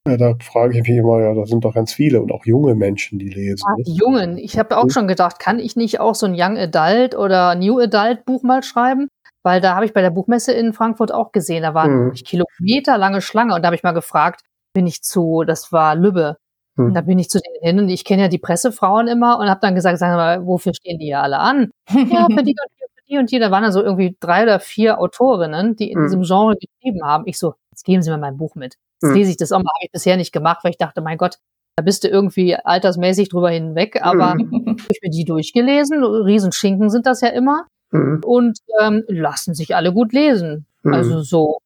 ja, da frage ich mich immer, ja, da sind doch ganz viele und auch junge Menschen, die lesen. Nicht? die Jungen. Ich habe auch Mhm. schon gedacht, kann ich nicht auch so ein Young Adult oder New Adult Buch mal schreiben? Weil da habe ich bei der Buchmesse in Frankfurt auch gesehen, da waren Mhm. kilometerlange Schlange und da habe ich mal gefragt, bin ich zu, das war Lübbe. Und da bin ich zu denen hin und ich kenne ja die Pressefrauen immer und habe dann gesagt, sagen wir mal, wofür stehen die ja alle an? Ja, für die und die, für die und die. Da waren dann so irgendwie drei oder vier Autorinnen, die in Mhm. diesem Genre geschrieben haben. Ich so, jetzt geben Sie mir mein Buch mit. Jetzt Mhm. lese ich das auch mal. Habe ich bisher nicht gemacht, weil ich dachte, mein Gott, da bist du irgendwie altersmäßig drüber hinweg. Aber Mhm. habe ich mir die durchgelesen. Riesenschinken sind das ja immer. Mhm. Und ähm, lassen sich alle gut lesen. Mhm. Also so,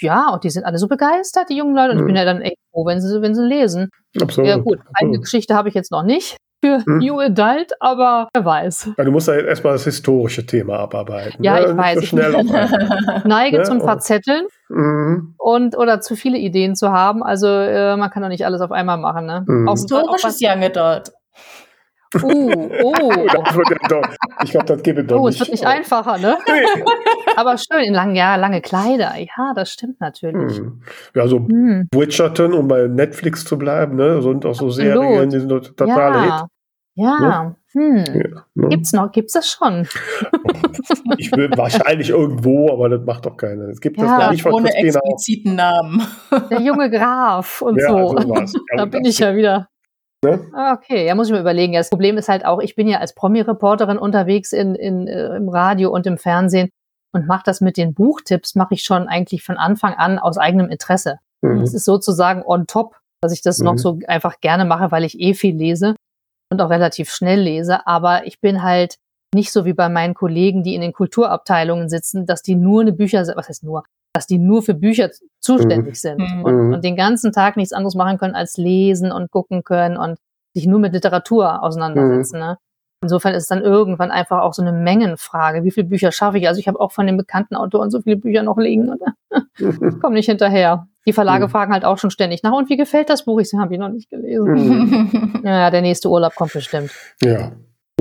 ja, und die sind alle so begeistert, die jungen Leute. Und ich bin ja dann echt froh, wenn sie, wenn sie lesen. Absolut. Ja gut, eigene Absolut. Geschichte habe ich jetzt noch nicht. für Hm. New Adult, aber wer weiß. Ja, du musst ja erstmal das historische Thema abarbeiten. Ja, ne? ich weiß. So schnell einmal. Neige Ja, zum Verzetteln Mhm. und oder zu viele Ideen zu haben. Also äh, man kann doch nicht alles auf einmal machen. Ne? Mhm. Auch, auch Young Adult. Uh, oh. Ich glaube, das geht mir doch Oh, nicht. es wird nicht einfacher, ne? Nee. Aber schön, in langen, ja, lange Kleider. Ja, das stimmt natürlich. Mhm. Ja, so Hm. Bridgerton, um bei Netflix zu bleiben, ne? sind auch so Absolut. Serien, die sind doch totale Ja, ja. Hm. Hit. Ja, ne? Gibt's noch, gibt's das schon? Ich will wahrscheinlich irgendwo, aber das macht doch keiner. Es gibt Ja, das noch nicht von Ohne Christina auch. expliziten Namen. Der junge Graf und Ja, so. sowas. Ja, da und bin ich ja wieder. Ne? Ah, Okay, ja, muss ich mir überlegen. Ja, das Problem ist halt auch, ich bin ja als Promi-Reporterin unterwegs in, in, äh, im Radio und im Fernsehen und mache das mit den Buchtipps, mache ich schon eigentlich von Anfang an aus eigenem Interesse. Mhm. Das ist sozusagen on top, dass ich das Mhm. noch so einfach gerne mache, weil ich eh viel lese und auch relativ schnell lese. Aber ich bin halt nicht so wie bei meinen Kollegen, die in den Kulturabteilungen sitzen, dass die nur eine Bücher, was heißt nur, dass die nur für Bücher zuständig sind Mhm. und, Mhm. und den ganzen Tag nichts anderes machen können als lesen und gucken können und sich nur mit Literatur auseinandersetzen. Mhm. Ne? Insofern ist es dann irgendwann einfach auch so eine Mengenfrage. Wie viele Bücher schaffe ich? Also ich habe auch von den bekannten Autoren so viele Bücher noch liegen und Mhm. komme nicht hinterher. Die Verlage Mhm. fragen halt auch schon ständig nach, und wie gefällt das Buch? Ich habe ihn noch nicht gelesen. Mhm. Ja, der nächste Urlaub kommt bestimmt. Ja,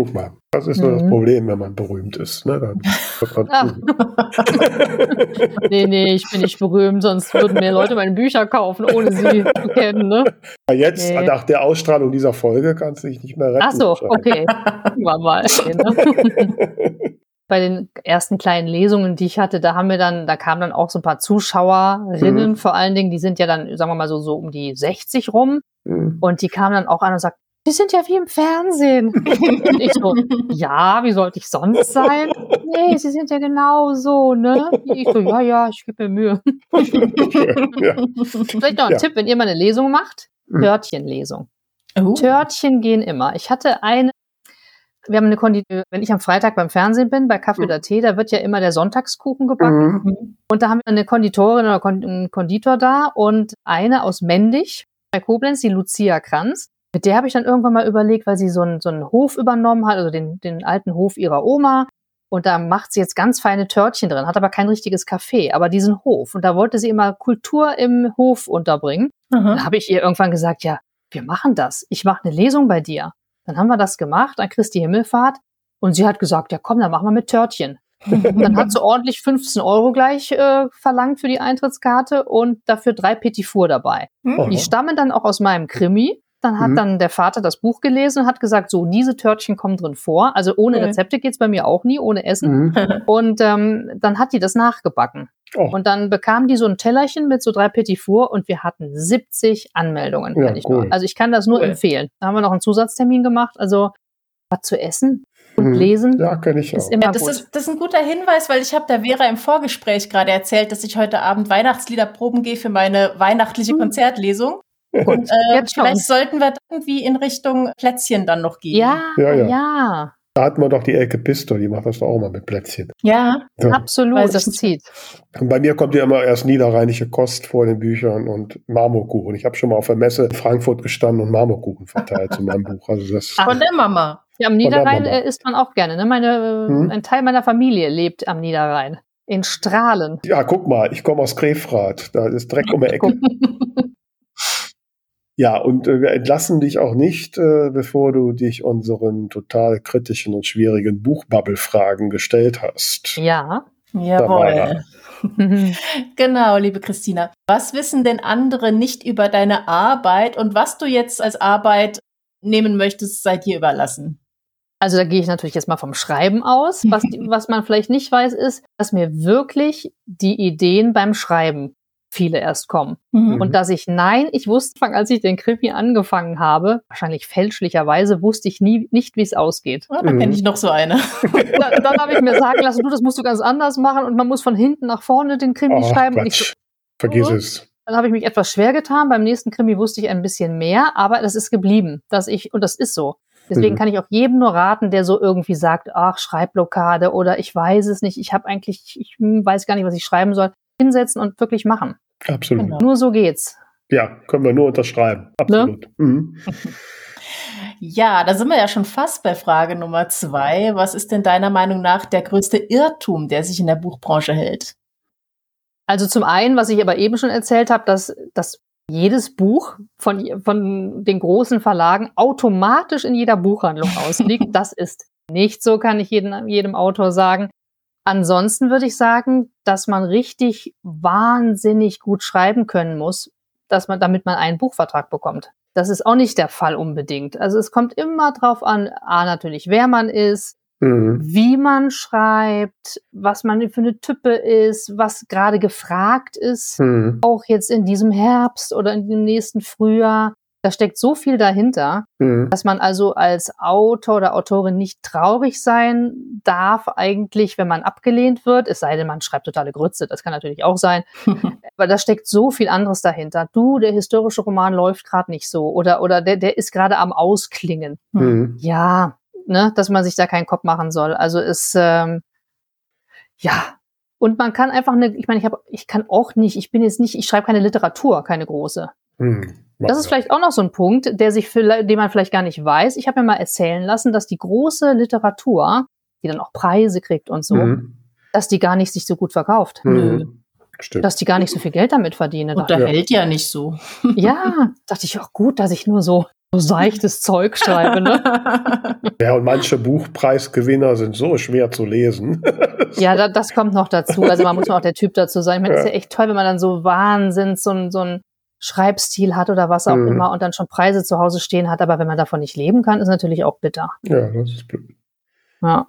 guck mal. Das ist nur das Mhm. Problem, wenn man berühmt ist. Ne? Dann zu. Nee, nee, ich bin nicht berühmt, sonst würden mir Leute meine Bücher kaufen, ohne sie zu kennen, ne? Jetzt, Nee. nach der Ausstrahlung dieser Folge, kannst du dich nicht mehr retten. Ach so, okay. War mal. Okay, ne? Bei den ersten kleinen Lesungen, die ich hatte, da haben wir dann, da kamen dann auch so ein paar Zuschauerinnen, Mhm. vor allen Dingen, die sind ja dann, sagen wir mal so, so um die 60 rum. Mhm. Und die kamen dann auch an und sagten, die sind ja wie im Fernsehen. Und ich so, ja, wie sollte ich sonst sein? Nee, sie sind ja genau so, ne? Ich so, ja, ja, ich gebe mir Mühe. ja. Vielleicht noch ein Ja. Tipp, wenn ihr mal eine Lesung macht, Mhm. Törtchenlesung. Oh. Törtchen gehen immer. Ich hatte eine, wir haben eine Konditor, wenn ich am Freitag beim Fernsehen bin, bei Kaffee Mhm. oder Tee, da wird ja immer der Sonntagskuchen gebacken. Mhm. Und da haben wir eine Konditorin oder einen Konditor da und eine aus Mendig bei Koblenz, die Lucia Kranz. Mit der habe ich dann irgendwann mal überlegt, weil sie so einen, so einen Hof übernommen hat, also den, den alten Hof ihrer Oma. Und da macht sie jetzt ganz feine Törtchen drin, hat aber kein richtiges Café, aber diesen Hof. Und da wollte sie immer Kultur im Hof unterbringen. Aha. Dann habe ich ihr irgendwann gesagt, ja, wir machen das. Ich mache eine Lesung bei dir. Dann haben wir das gemacht an Christi Himmelfahrt. Und sie hat gesagt, ja komm, dann machen wir mit Törtchen. Und dann hat sie ordentlich 15 Euro gleich äh, verlangt für die Eintrittskarte und dafür drei Petit Four dabei. Hm. Die stammen dann auch aus meinem Krimi. Dann hat Mhm. dann der Vater das Buch gelesen und hat gesagt, so, diese Törtchen kommen drin vor. Also ohne Cool. Rezepte geht's bei mir auch nie, ohne Essen. Mhm. Und ähm, dann hat die das nachgebacken. Oh. Und dann bekam die so ein Tellerchen mit so drei Petit Four und wir hatten 70 Anmeldungen. Ja, kann ich cool. nur. Also ich kann das nur Cool. empfehlen. Da haben wir noch einen Zusatztermin gemacht. Also was zu essen und Mhm. lesen Ja, kenne ich ist auch. immer Ja, das, gut. ist, das ist ein guter Hinweis, weil ich habe der Vera im Vorgespräch gerade erzählt, dass ich heute Abend Weihnachtslieder proben gehe für meine weihnachtliche Hm. Konzertlesung. Und äh, jetzt schon. vielleicht sollten wir irgendwie in Richtung Plätzchen dann noch gehen. Ja, Ja, ja, ja. Da hatten wir doch die Elke Pisto, die macht das doch auch mal mit Plätzchen. Ja. Ja. absolut. Weiß Das zieht. Und bei mir kommt ja immer erst niederrheinische Kost vor den Büchern und Marmorkuchen. Ich habe schon mal auf der Messe in Frankfurt gestanden und Marmorkuchen verteilt zu meinem Buch. Also das Ach, Von der Mama. Ja, am der Niederrhein äh, isst man auch gerne. Ne? Meine, äh, Hm. Ein Teil meiner Familie lebt am Niederrhein. In Strahlen. ja, guck mal, ich komme aus Grefrath. Da ist Dreck um die Ecke. Ja, und äh, wir entlassen dich auch nicht, äh, bevor du dich unseren total kritischen und schwierigen Buchbubble-Fragen gestellt hast. Ja. Jawohl. Genau, liebe Christina. Was wissen denn andere nicht über deine Arbeit und was du jetzt als Arbeit nehmen möchtest, sei dir überlassen? Also da gehe ich natürlich jetzt mal vom Schreiben aus. Was, was man vielleicht nicht weiß, ist, dass mir wirklich die Ideen beim Schreiben viele erst kommen. Mhm. Und dass ich, nein, ich wusste, als ich den Krimi angefangen habe, wahrscheinlich fälschlicherweise, wusste ich nie nicht, wie es ausgeht. Ah, da Mhm. kenne ich noch so eine. Da, dann habe ich mir sagen lassen, du, das musst du ganz anders machen und man muss von hinten nach vorne den Krimi Ach, schreiben. Und ich so, Quatsch. Vergiss Oh. es. Dann habe ich mich etwas schwer getan. Beim nächsten Krimi wusste ich ein bisschen mehr, aber das ist geblieben, dass ich, und das ist so. Deswegen Mhm. kann ich auch jedem nur raten, der so irgendwie sagt, ach, Schreibblockade oder ich weiß es nicht, ich habe eigentlich, ich weiß gar nicht, was ich schreiben soll, hinsetzen und wirklich machen. Absolut. Genau. Nur so geht's. Ja, können wir nur unterschreiben. Absolut. Mhm. Ja, da sind wir ja schon fast bei Frage Nummer zwei. Was ist denn deiner Meinung nach der größte Irrtum, der sich in der Buchbranche hält? Also zum einen, was ich aber eben schon erzählt habe, dass, dass jedes Buch von, von den großen Verlagen automatisch in jeder Buchhandlung ausliegt. Das ist nicht so, kann ich jedem, jedem Autor sagen. Ansonsten würde ich sagen, dass man richtig wahnsinnig gut schreiben können muss, dass man, damit man einen Buchvertrag bekommt. Das ist auch nicht der Fall unbedingt. Also es kommt immer drauf an, a, natürlich, wer man ist, mhm. wie man schreibt, was man für eine Type ist, was gerade gefragt ist, mhm. auch jetzt in diesem Herbst oder in dem nächsten Frühjahr. Da steckt so viel dahinter, mhm. dass man also als Autor oder Autorin nicht traurig sein darf, eigentlich, wenn man abgelehnt wird. Es sei denn, man schreibt totale Grütze, das kann natürlich auch sein. Aber da steckt so viel anderes dahinter. Du, der historische Roman läuft gerade nicht so oder, oder der, der ist gerade am Ausklingen. Mhm. Ja, ne, dass man sich da keinen Kopf machen soll. Also ist, ähm, ja, und man kann einfach eine, ich meine, ich habe, ich kann auch nicht, ich bin jetzt nicht, ich schreibe keine Literatur, keine große. Mhm. Das ist vielleicht auch noch so ein Punkt, der sich, den man vielleicht gar nicht weiß. Ich habe mir mal erzählen lassen, dass die große Literatur, die dann auch Preise kriegt und so, mhm. dass die gar nicht sich so gut verkauft. Mhm. Nö. Stimmt. Dass die gar nicht so viel Geld damit verdienen. Und da hält ja nicht so. Ja, dachte ich auch gut, dass ich nur so, so seichtes Zeug schreibe. Ne? Ja, und manche Buchpreisgewinner sind so schwer zu lesen. Ja, da, das kommt noch dazu. Also man muss auch der Typ dazu sein. Ich meine, ja. ist ja echt toll, wenn man dann so Wahnsinn, so ein, so ein Schreibstil hat oder was auch mhm. immer und dann schon Preise zu Hause stehen hat, aber wenn man davon nicht leben kann, ist natürlich auch bitter. Ja, das ist blöd. Ja.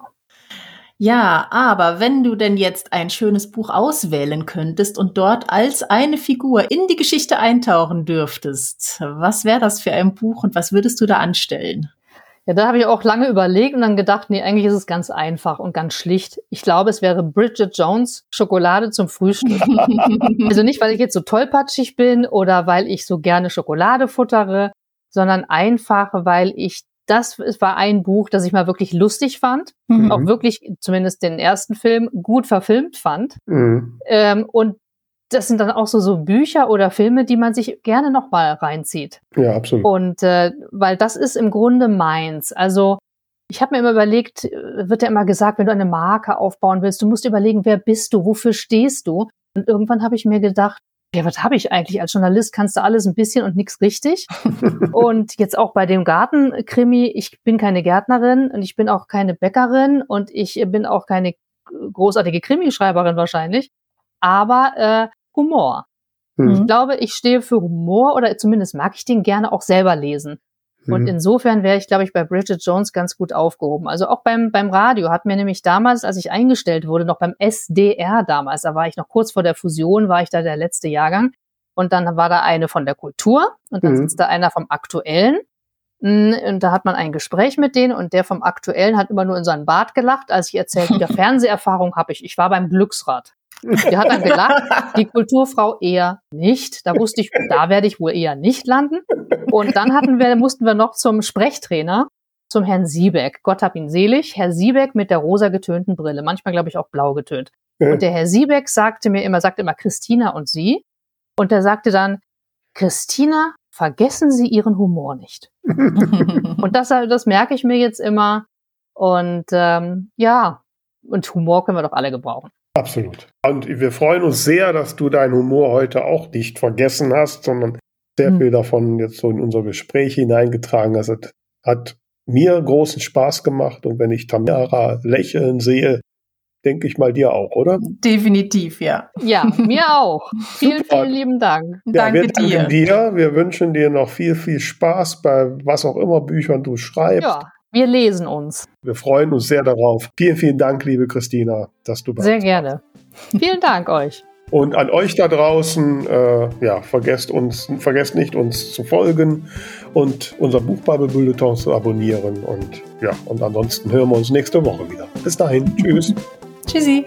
Ja, aber wenn du denn jetzt ein schönes Buch auswählen könntest und dort als eine Figur in die Geschichte eintauchen dürftest, was wäre das für ein Buch und was würdest du da anstellen? Ja, da habe ich auch lange überlegt und dann gedacht, nee, eigentlich ist es ganz einfach und ganz schlicht. Ich glaube, es wäre Bridget Jones Schokolade zum Frühstück. also nicht, weil ich jetzt so tollpatschig bin oder weil ich so gerne Schokolade futtere, sondern einfach, weil ich das war ein Buch, das ich mal wirklich lustig fand, mhm. auch wirklich zumindest den ersten Film gut verfilmt fand mhm. ähm, und das sind dann auch so, so Bücher oder Filme, die man sich gerne nochmal reinzieht. Ja, absolut. Und äh, weil das ist im Grunde meins. Also ich habe mir immer überlegt, äh, wird ja immer gesagt, wenn du eine Marke aufbauen willst, du musst überlegen, wer bist du, wofür stehst du? Und irgendwann habe ich mir gedacht, ja, was habe ich eigentlich? Als Journalist kannst du alles ein bisschen und nichts richtig. und jetzt auch bei dem Gartenkrimi, ich bin keine Gärtnerin und ich bin auch keine Bäckerin und ich bin auch keine großartige Krimischreiberin wahrscheinlich. Aber äh, Humor. Mhm. Ich glaube, ich stehe für Humor oder zumindest mag ich den gerne auch selber lesen. Und mhm. insofern wäre ich, glaube ich, bei Bridget Jones ganz gut aufgehoben. Also auch beim, beim Radio hat mir nämlich damals, als ich eingestellt wurde, noch beim SDR damals, da war ich noch kurz vor der Fusion, war ich da der letzte Jahrgang. Und dann war da eine von der Kultur und dann mhm. sitzt da einer vom Aktuellen. Mm, und da hat man ein Gespräch mit denen und der vom Aktuellen hat immer nur in seinen Bart gelacht, als ich erzählt, wieder Fernseherfahrung habe ich. Ich war beim Glücksrad. Die hat dann gelacht, die Kulturfrau eher nicht. Da wusste ich, da werde ich wohl eher nicht landen. Und dann hatten wir, mussten wir noch zum Sprechtrainer, zum Herrn Siebeck. Gott hab ihn selig. Herr Siebeck mit der rosa getönten Brille. Manchmal, glaube ich, auch blau getönt. Und der Herr Siebeck sagte mir immer, sagte immer Christina und sie. Und er sagte dann, Christina, vergessen Sie Ihren Humor nicht. und das, das merke ich mir jetzt immer. Und ähm, ja, und Humor können wir doch alle gebrauchen. Absolut. Und wir freuen uns sehr, dass du deinen Humor heute auch nicht vergessen hast, sondern sehr mhm. viel davon jetzt so in unser Gespräch hineingetragen hast. Es hat mir großen Spaß gemacht und wenn ich Tamara lächeln sehe, denke ich mal dir auch, oder? Definitiv, ja. Ja, mir auch. vielen, vielen lieben Dank. Ja, Danke wir danken dir. dir. Wir wünschen dir noch viel, viel Spaß bei was auch immer Büchern du schreibst. Ja. Wir lesen uns. Wir freuen uns sehr darauf. Vielen, vielen Dank, liebe Christina, dass du bei Sehr gerne. Vielen Dank euch. Und an euch da draußen, äh, ja, vergesst uns, vergesst nicht, uns zu folgen und unser Buchbibel-Bulletin zu abonnieren. Und ja, und ansonsten hören wir uns nächste Woche wieder. Bis dahin. Tschüss. Tschüssi.